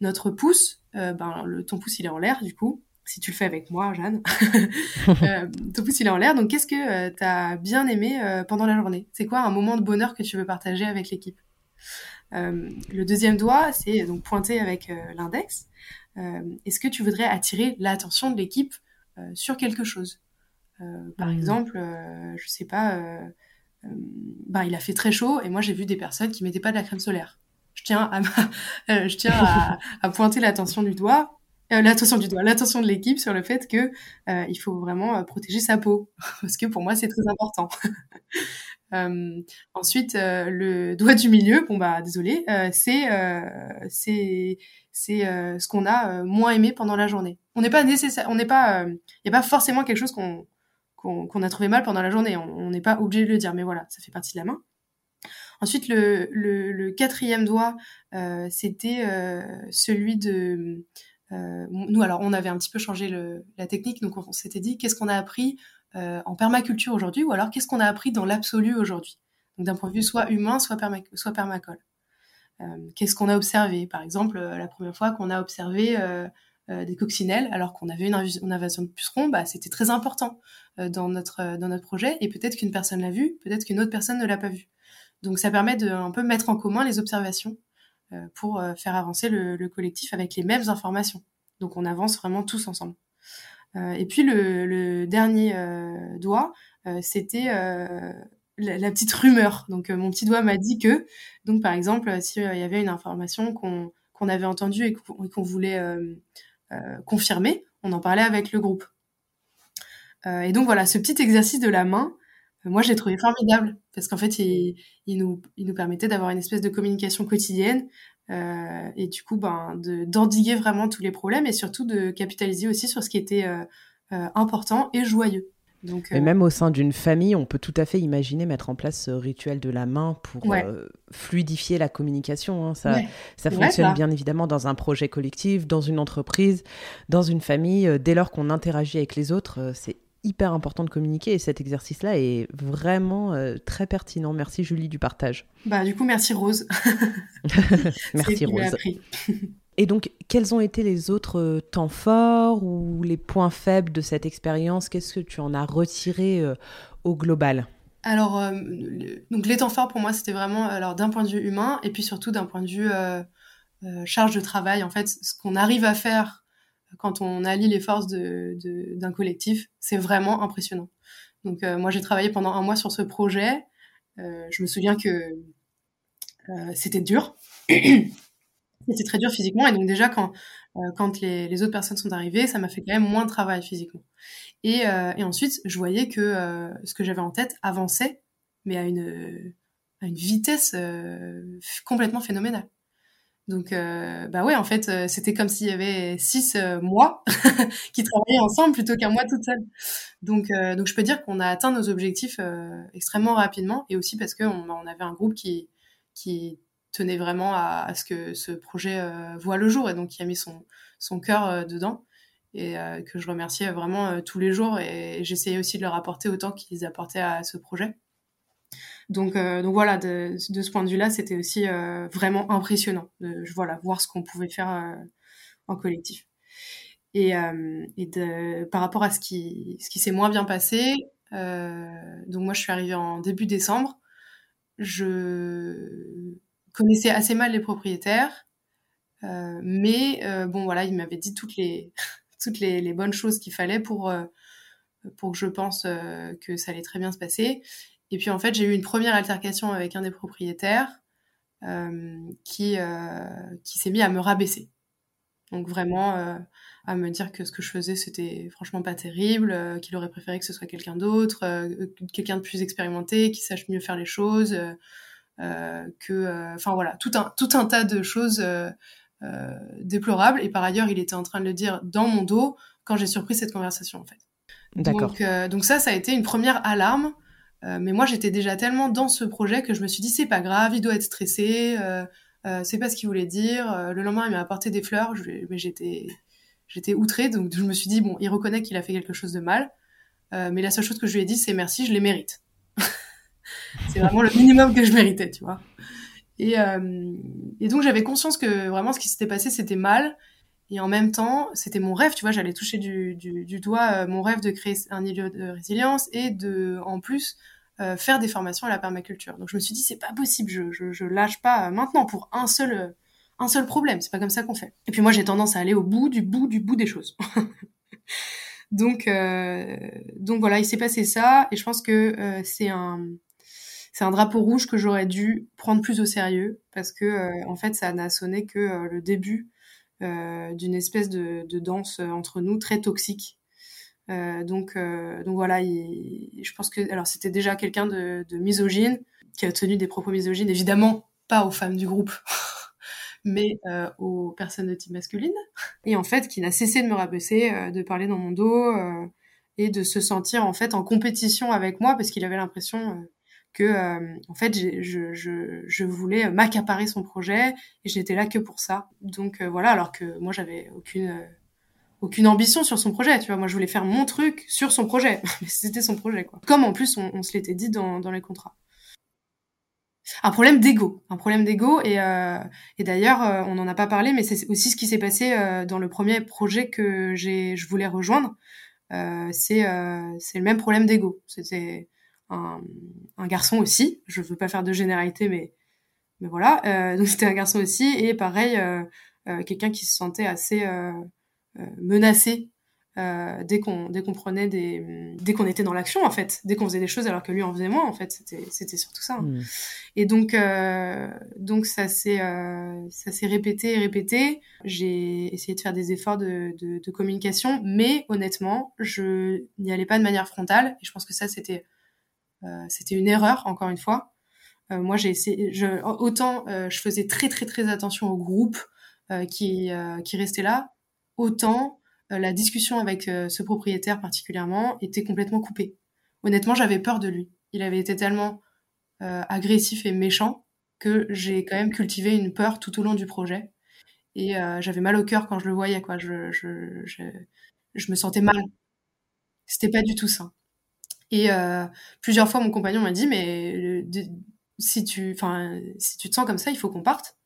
notre pouce. ben, le, ton pouce, il est en l'air, du coup. Si tu le fais avec moi, Jeanne. ton pouce, il est en l'air. Donc, qu'est-ce que tu as bien aimé pendant la journée? C'est quoi un moment de bonheur que tu veux partager avec l'équipe? Le deuxième doigt, c'est donc pointer avec l'index. Euh, est-ce que tu voudrais attirer l'attention de l'équipe euh, sur quelque chose? Euh, Par mmh. exemple, je sais pas, bah, il a fait très chaud et moi j'ai vu des personnes qui mettaient pas de la crème solaire. Je tiens à, je tiens à, pointer l'attention du doigt l'attention du doigt, l'attention de l'équipe sur le fait que il faut vraiment protéger sa peau parce que pour moi c'est très important. ensuite, le doigt du milieu, bon bah désolé, c'est c'est c'est euh, ce qu'on a euh, moins aimé pendant la journée. On n'est pas nécessaire, on n'est pas, il euh, n'y a pas forcément quelque chose qu'on qu'on a trouvé mal pendant la journée. On n'est pas obligé de le dire, mais voilà, ça fait partie de la main. Ensuite, le, le, quatrième doigt, c'était celui de nous. Alors, on avait un petit peu changé la technique, donc on, s'était dit qu'est-ce qu'on a appris en permaculture aujourd'hui, ou alors qu'est-ce qu'on a appris dans l'absolu aujourd'hui? D'un point de vue soit humain, soit, soit permacole. Euh, qu'est-ce qu'on a observé? Par exemple, euh, la première fois qu'on a observé euh, des coccinelles, alors qu'on avait une, invasion de pucerons, bah, c'était très important dans, notre, dans notre projet. Et peut-être qu'une personne l'a vu, peut-être qu'une autre personne ne l'a pas vu. Donc ça permet de un peu mettre en commun les observations pour faire avancer le, collectif avec les mêmes informations. Donc on avance vraiment tous ensemble. Et puis le, dernier doigt, c'était la, petite rumeur. Donc euh, mon petit doigt m'a dit que, donc par exemple, euh, s'il y avait une information qu'on qu'on avait entendue et qu'on voulait euh, confirmer, on en parlait avec le groupe. et donc voilà, ce petit exercice de la main, moi j'ai trouvé formidable parce qu'en fait il, nous, il nous permettait d'avoir une espèce de communication quotidienne et du coup ben, d'endiguer vraiment tous les problèmes et surtout de capitaliser aussi sur ce qui était important et joyeux. Donc, euh, même au sein d'une famille, on peut tout à fait imaginer mettre en place ce rituel de la main pour euh, fluidifier la communication. Hein. Ça, ça fonctionne bien évidemment dans un projet collectif, dans une entreprise, dans une famille. Euh, dès lors qu'on interagit avec les autres, c'est hyper important de communiquer et cet exercice-là est vraiment très pertinent. Merci Julie du partage. Bah du coup merci Rose. merci Rose. Et donc, quels ont été les autres temps forts ou les points faibles de cette expérience? Qu'est-ce que tu en as retiré au global? Alors, euh, donc les temps forts pour moi, c'était vraiment alors d'un point de vue humain et puis surtout d'un point de vue euh, euh, charge de travail. En fait, ce qu'on arrive à faire quand on allie les forces d'un collectif, c'est vraiment impressionnant. Donc moi, j'ai travaillé pendant un mois sur ce projet. je me souviens que c'était dur. c'était très dur physiquement et donc déjà quand les, autres personnes sont arrivées, ça m'a fait quand même moins de travail physiquement. Et, euh, ensuite, je voyais que euh, ce que j'avais en tête avançait, mais à une, vitesse euh, complètement phénoménale. Donc, bah ouais, en fait, c'était comme s'il y avait six mois qui travaillaient ensemble plutôt qu'un mois toute seule. Donc, donc, je peux dire qu'on a atteint nos objectifs extrêmement rapidement et aussi parce qu'on on avait un groupe qui, qui tenait vraiment à, ce que ce projet voit le jour et donc qui a mis son, son cœur dedans et euh, que je remerciais vraiment euh, tous les jours et, j'essayais aussi de leur apporter autant qu'ils apportaient à ce projet. Donc, euh, donc voilà, de, ce point de vue-là, c'était aussi vraiment impressionnant de voilà, voir ce qu'on pouvait faire en collectif. Et, par rapport à ce qui, ce qui s'est moins bien passé, donc moi je suis arrivée en début décembre, je connaissais assez mal les propriétaires, mais bon voilà, ils m'avaient dit toutes les toutes les, bonnes choses qu'il fallait pour, euh, pour que je pense euh, que ça allait très bien se passer. Et puis en fait, j'ai eu une première altercation avec un des propriétaires euh, qui, qui s'est mis à me rabaisser. Donc vraiment à me dire que ce que je faisais, c'était franchement pas terrible, qu'il aurait préféré que ce soit quelqu'un d'autre, quelqu'un de plus expérimenté, qui sache mieux faire les choses, que, enfin voilà, tout un, tout un tas de choses euh, déplorable. Et par ailleurs, il était en train de le dire dans mon dos quand j'ai surpris cette conversation, en fait. D'accord. Donc, euh, donc ça, ça a été une première alarme. Euh, mais moi, j'étais déjà tellement dans ce projet que je me suis dit, c'est pas grave, il doit être stressé, c'est pas ce qu'il voulait dire. le lendemain, il m'a apporté des fleurs, mais j'étais, j'étais outrée, donc je me suis dit, bon, il reconnaît qu'il a fait quelque chose de mal. mais la seule chose que je lui ai dit, c'est merci, je les mérite. c'est vraiment le minimum que je méritais, tu vois. Et, euh, et donc j'avais conscience que vraiment ce qui s'était passé c'était mal. Et en même temps, c'était mon rêve, tu vois, j'allais toucher du, du, doigt euh, mon rêve de créer un milieu de résilience et de, en plus, euh, faire des formations à la permaculture. Donc je me suis dit, c'est pas possible, je, je, je, lâche pas maintenant pour un seul, un seul problème, c'est pas comme ça qu'on fait. Et puis moi, j'ai tendance à aller au bout du bout du bout des choses. donc, euh, donc voilà, il s'est passé ça, et je pense que euh, c'est un, c'est un drapeau rouge que j'aurais dû prendre plus au sérieux parce que euh, en fait ça n'a sonné que euh, le début euh, d'une espèce de, danse entre nous très toxique. Donc donc voilà, je pense que alors c'était déjà quelqu'un de, misogyne qui a tenu des propos misogynes, évidemment pas aux femmes du groupe. mais aux personnes de type masculine, et en fait qui n'a cessé de me rabaisser, de parler dans mon dos, et de se sentir en fait en compétition avec moi parce qu'il avait l'impression que euh, en fait je, je, je voulais m'accaparer son projet et je n'étais là que pour ça donc euh, voilà alors que moi j'avais aucune euh, aucune ambition sur son projet tu vois. Moi je voulais faire mon truc sur son projet. C'était son projet quoi. Comme en plus on, se l'était dit dans, dans les contrats. Un problème d'ego. Un problème et, et d'ailleurs on n'en a pas parlé mais c'est aussi ce qui s'est passé dans le premier projet que j'ai je voulais rejoindre. C'est c'est le même problème d'ego. C'était un, garçon aussi. Je veux pas faire de généralité, mais, mais voilà. Euh, donc c'était un garçon aussi. Et pareil, euh, euh, quelqu'un qui se sentait assez menacé dès qu'on dès qu'on prenait des dès qu'on était dans l'action en fait dès qu'on faisait des choses alors que lui en faisait moins en fait c'était c'était surtout ça hein. mmh. et donc donc ça s'est ça s'est répété et répété j'ai essayé de faire des efforts de, de, de communication mais honnêtement je n'y allais pas de manière frontale et je pense que ça c'était euh, c'était une erreur, encore une fois. Euh, moi, j'ai essayé, je, autant euh, je faisais très très très attention au groupe qui qui restait là, autant la discussion avec ce propriétaire particulièrement était complètement coupée. Honnêtement, j'avais peur de lui. Il avait été tellement agressif et méchant que j'ai quand même cultivé une peur tout au long du projet. Et j'avais mal au cœur quand je le voyais, quoi. Je, je, je, je me sentais mal. C'était pas du tout ça. Et plusieurs fois, mon compagnon m'a dit, mais si tu, si tu te sens comme ça, il faut qu'on parte.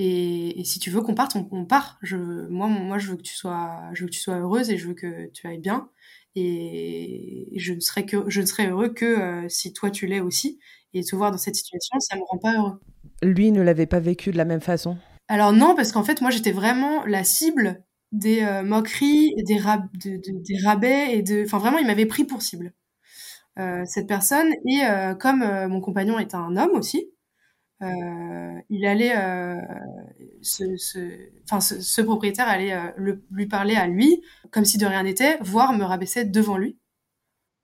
Et, si tu veux qu'on parte, on, part. Je, moi, moi, je veux que tu sois, je veux que tu sois heureuse et je veux que tu ailles bien. Et je ne serai que, je ne serai heureux que euh, si toi tu l'es aussi. Et te voir dans cette situation, ça me rend pas heureux. Lui ne l'avait pas vécu de la même façon. Alors non, parce qu'en fait, moi, j'étais vraiment la cible des euh, moqueries, des, des rabais et de, enfin vraiment, il m'avait pris pour cible. Euh, cette personne et comme mon compagnon est un homme aussi, euh, il allait, euh, ce, ce, enfin, ce, ce, propriétaire allait euh, le, lui parler à lui, comme si de rien n'était, voire me rabaisser devant lui,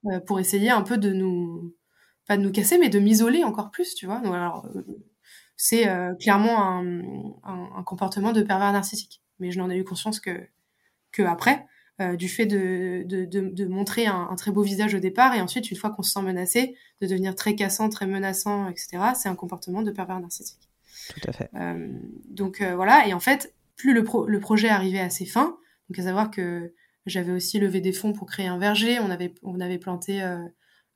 euh, pour essayer un peu de nous, pas de nous casser, mais de m'isoler encore plus, tu vois. Donc, alors, c'est clairement un, un, un, comportement de pervers narcissique. Mais je n'en ai eu conscience que, que après. Euh, du fait de, de, de, de montrer un, un, très beau visage au départ et ensuite, une fois qu'on se sent menacé, de devenir très cassant, très menaçant, etc. C'est un comportement de pervers narcissique. Tout à fait. Euh, donc euh, voilà, et en fait, plus le, pro le projet arrivait à ses fins, donc à savoir que j'avais aussi levé des fonds pour créer un verger, on avait, on avait planté euh,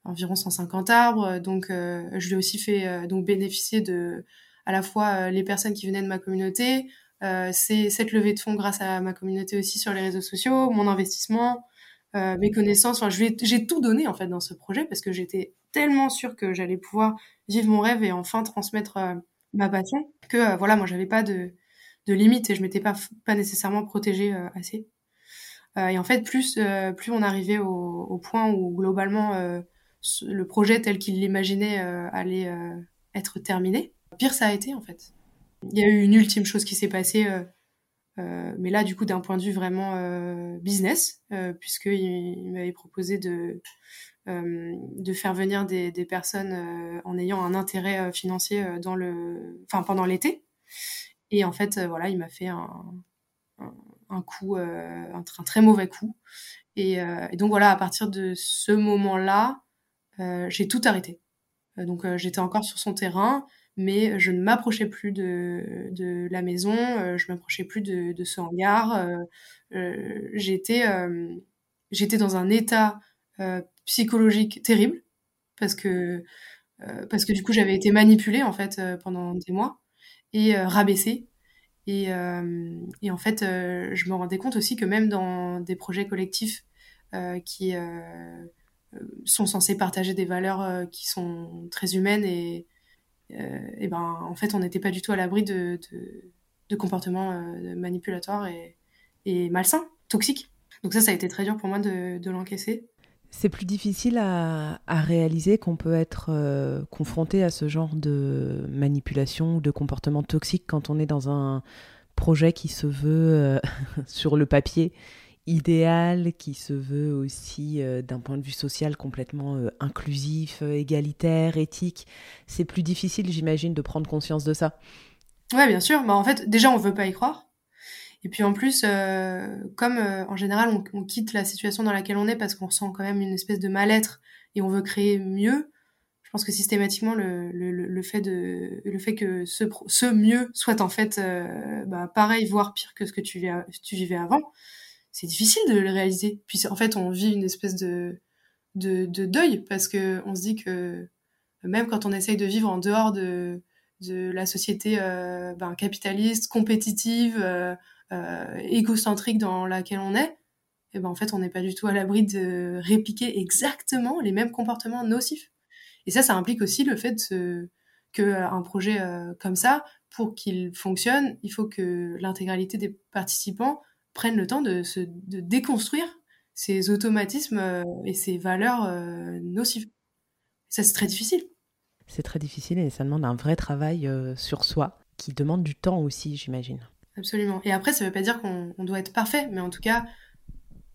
environ 150 arbres, donc je lui ai aussi fait donc bénéficier de à la fois les personnes qui venaient de ma communauté, euh, c'est cette levée de fonds grâce à ma communauté aussi sur les réseaux sociaux, mon investissement, euh, mes connaissances. Enfin, j'ai tout donné en fait dans ce projet parce que j'étais tellement sûre que j'allais pouvoir vivre mon rêve et enfin transmettre euh, ma passion que euh, voilà, moi j'avais pas de, de limite et je m'étais pas pas nécessairement protégée euh, assez. et en fait, plus plus on arrivait au, au point où globalement le projet tel qu'il l'imaginait allait être terminé, pire ça a été en fait. Il y a eu une ultime chose qui s'est passée, euh, euh, mais là, du coup, d'un point de vue vraiment euh, business, puisqu'il il, m'avait proposé de, faire venir des, personnes en ayant un intérêt financier dans le, enfin, pendant l'été. Et en fait, voilà, il m'a fait un, coup, un, très mauvais coup. Et, et, donc voilà, à partir de ce moment-là, j'ai tout arrêté. donc j'étais encore sur son terrain mais je ne m'approchais plus de, de la maison, euh, je m'approchais plus de, ce hangar. Euh, euh, j'étais, j'étais dans un état psychologique terrible parce que parce que du coup j'avais été manipulée en fait pendant des mois et rabaissée et, et en fait je me rendais compte aussi que même dans des projets collectifs qui sont censés partager des valeurs qui sont très humaines et et ben en fait on n'était pas du tout à l'abri de, de, comportements euh, manipulatoires et, malsains, toxiques. Donc ça, ça a été très dur pour moi de, l'encaisser. C'est plus difficile à, réaliser qu'on peut être euh, confronté à ce genre de manipulation ou de comportement toxique quand on est dans un projet qui se veut euh, sur le papier idéal, qui se veut aussi euh, d'un point de vue social complètement euh, inclusif, euh, égalitaire, éthique. C'est plus difficile, j'imagine, de prendre conscience de ça. Ouais, bien sûr. Bah, en fait, déjà, on veut pas y croire. Et puis en plus, comme en général, on, quitte la situation dans laquelle on est parce qu'on ressent quand même une espèce de mal-être et on veut créer mieux. Je pense que systématiquement, le, fait de, le fait que ce, ce mieux soit en fait bah, pareil, voire pire que ce que tu, tu vivais avant, c'est difficile de le réaliser. Puis en fait, on vit une espèce de, de, de, deuil parce que on se dit que même quand on essaye de vivre en dehors de, de la société euh, ben, capitaliste, compétitive, euh, euh, égocentrique dans laquelle on est, et ben en fait, on n'est pas du tout à l'abri de répliquer exactement les mêmes comportements nocifs. Et ça, ça implique aussi le fait de, que un projet comme ça, pour qu'il fonctionne, il faut que l'intégralité des participants prennent le temps de, se, de déconstruire ces automatismes euh, et ces valeurs euh, nocives. Ça, c'est très difficile. C'est très difficile et ça demande un vrai travail euh, sur soi qui demande du temps aussi, j'imagine. Absolument. Et après, ça ne veut pas dire qu'on doit être parfait, mais en tout cas,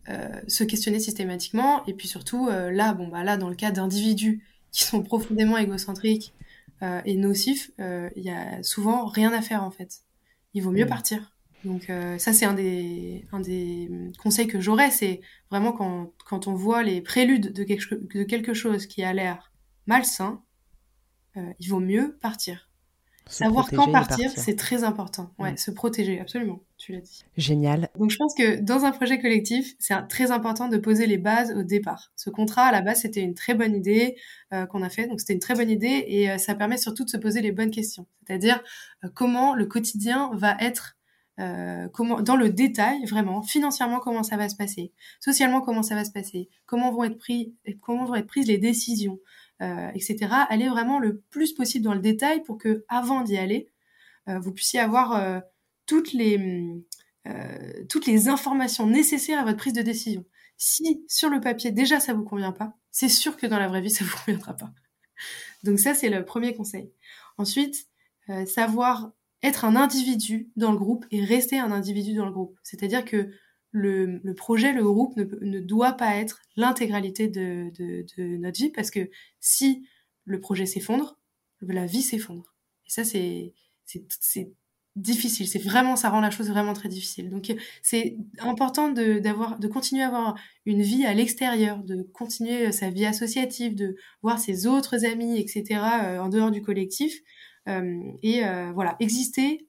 euh, se questionner systématiquement. Et puis surtout, euh, là, bon, bah là, dans le cas d'individus qui sont profondément égocentriques euh, et nocifs, il y a souvent rien à faire en fait. Il vaut mieux mmh. partir. Donc euh, ça, c'est un des, un des conseils que j'aurais, c'est vraiment quand, quand on voit les préludes de quelque, de quelque chose qui a l'air malsain, euh, il vaut mieux partir. Savoir quand partir, c'est très important. Ouais, mm. se protéger, absolument. Tu l'as dit. Génial. Donc je pense que dans un projet collectif, c'est très important de poser les bases au départ. Ce contrat, à la base, c'était une très bonne idée euh, qu'on a fait. Donc c'était une très bonne idée et euh, ça permet surtout de se poser les bonnes questions. C'est-à-dire euh, comment le quotidien va être comment, dans le détail, vraiment, financièrement, comment ça va se passer, socialement, comment ça va se passer, comment vont être pris, comment vont être prises les décisions, euh, etc. Aller vraiment le plus possible dans le détail pour que, avant d'y aller, euh, vous puissiez avoir euh, toutes les toutes les informations nécessaires à votre prise de décision. Si sur le papier déjà ça vous convient pas, c'est sûr que dans la vraie vie ça vous conviendra pas. Donc ça c'est le premier conseil. Ensuite, savoir être un individu dans le groupe et rester un individu dans le groupe. C'est-à-dire que le, projet, le groupe ne, doit pas être l'intégralité de, notre vie parce que si le projet s'effondre, la vie s'effondre. Et ça, c'est, difficile. C'est vraiment, ça rend la chose vraiment très difficile. Donc, c'est important de, de continuer à avoir une vie à l'extérieur, de continuer sa vie associative, de voir ses autres amis, etc., euh, en dehors du collectif. Euh, et euh, voilà, exister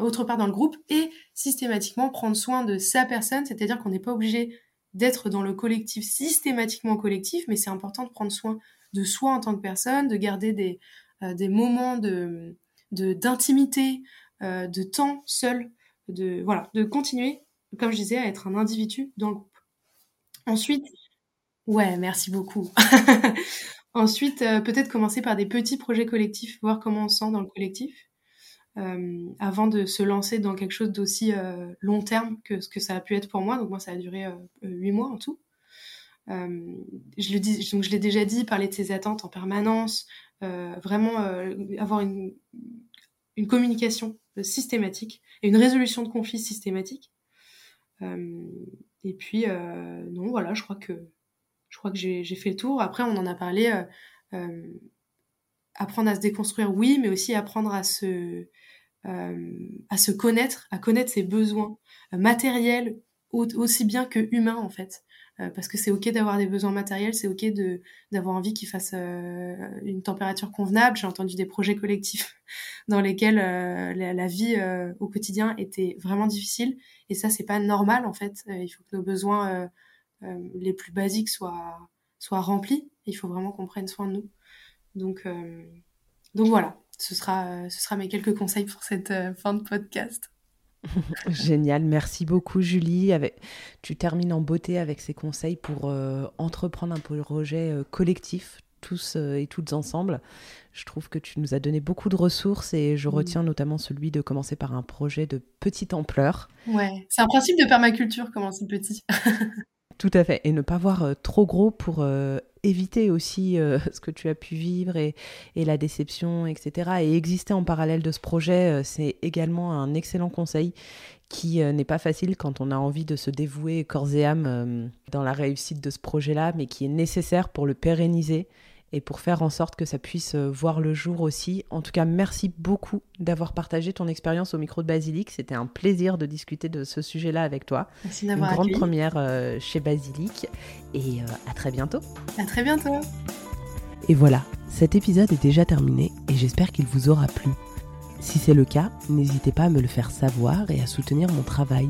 autre part dans le groupe et systématiquement prendre soin de sa personne, c'est-à-dire qu'on n'est pas obligé d'être dans le collectif systématiquement collectif, mais c'est important de prendre soin de soi en tant que personne, de garder des, euh, des moments de d'intimité, euh, de temps seul, de voilà, de continuer, comme je disais, à être un individu dans le groupe. Ensuite, ouais, merci beaucoup. Ensuite, euh, peut-être commencer par des petits projets collectifs, voir comment on se sent dans le collectif. Euh, avant de se lancer dans quelque chose d'aussi euh, long terme que ce que ça a pu être pour moi. Donc moi, ça a duré huit mois en tout. je le dis, donc je l'ai déjà dit, parler de ses attentes en permanence, vraiment avoir une, une, communication systématique et une résolution de conflits systématique. et puis, non, voilà, je crois que je crois que j'ai fait le tour. Après, on en a parlé. apprendre à se déconstruire, oui, mais aussi apprendre à se euh, connaître, à connaître ses besoins euh, matériels aussi bien que humains en fait. Euh, parce que c'est ok d'avoir des besoins matériels, c'est ok d'avoir envie qu'il fasse une température convenable. J'ai entendu des projets collectifs dans lesquels la, vie au quotidien était vraiment difficile et ça c'est pas normal en fait. il faut que nos besoins les plus basiques soient soient remplis. Il faut vraiment qu'on prenne soin de nous. Donc donc voilà ce sera, ce sera mes quelques conseils pour cette euh, fin de podcast. Génial, merci beaucoup Julie. Avec... Tu termines en beauté avec ces conseils pour euh, entreprendre un projet euh, collectif, tous et toutes ensemble. Je trouve que tu nous as donné beaucoup de ressources et je mm. retiens notamment celui de commencer par un projet de petite ampleur. Ouais, c'est un principe de permaculture, commencer petit. Tout à fait, et ne pas voir trop gros pour éviter aussi euh, ce que tu as pu vivre et, la déception, etc. Et exister en parallèle de ce projet, euh, c'est également un excellent conseil qui euh, n'est pas facile quand on a envie de se dévouer corps et âme dans la réussite de ce projet-là, mais qui est nécessaire pour le pérenniser et pour faire en sorte que ça puisse euh, voir le jour aussi. En tout cas, merci beaucoup d'avoir partagé ton expérience au micro de Basilic. C'était un plaisir de discuter de ce sujet-là avec toi. Merci d'avoir Une grande première euh, chez Basilic et euh, à très bientôt. À très bientôt. Et voilà, cet épisode est déjà terminé et j'espère qu'il vous aura plu. Si c'est le cas, n'hésitez pas à me le faire savoir et à soutenir mon travail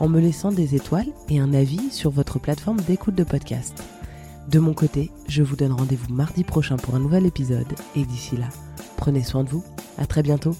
en me laissant des étoiles et un avis sur votre plateforme d'écoute de podcast. De mon côté, je vous donne rendez-vous mardi prochain pour un nouvel épisode et d'ici là, prenez soin de vous. À très bientôt.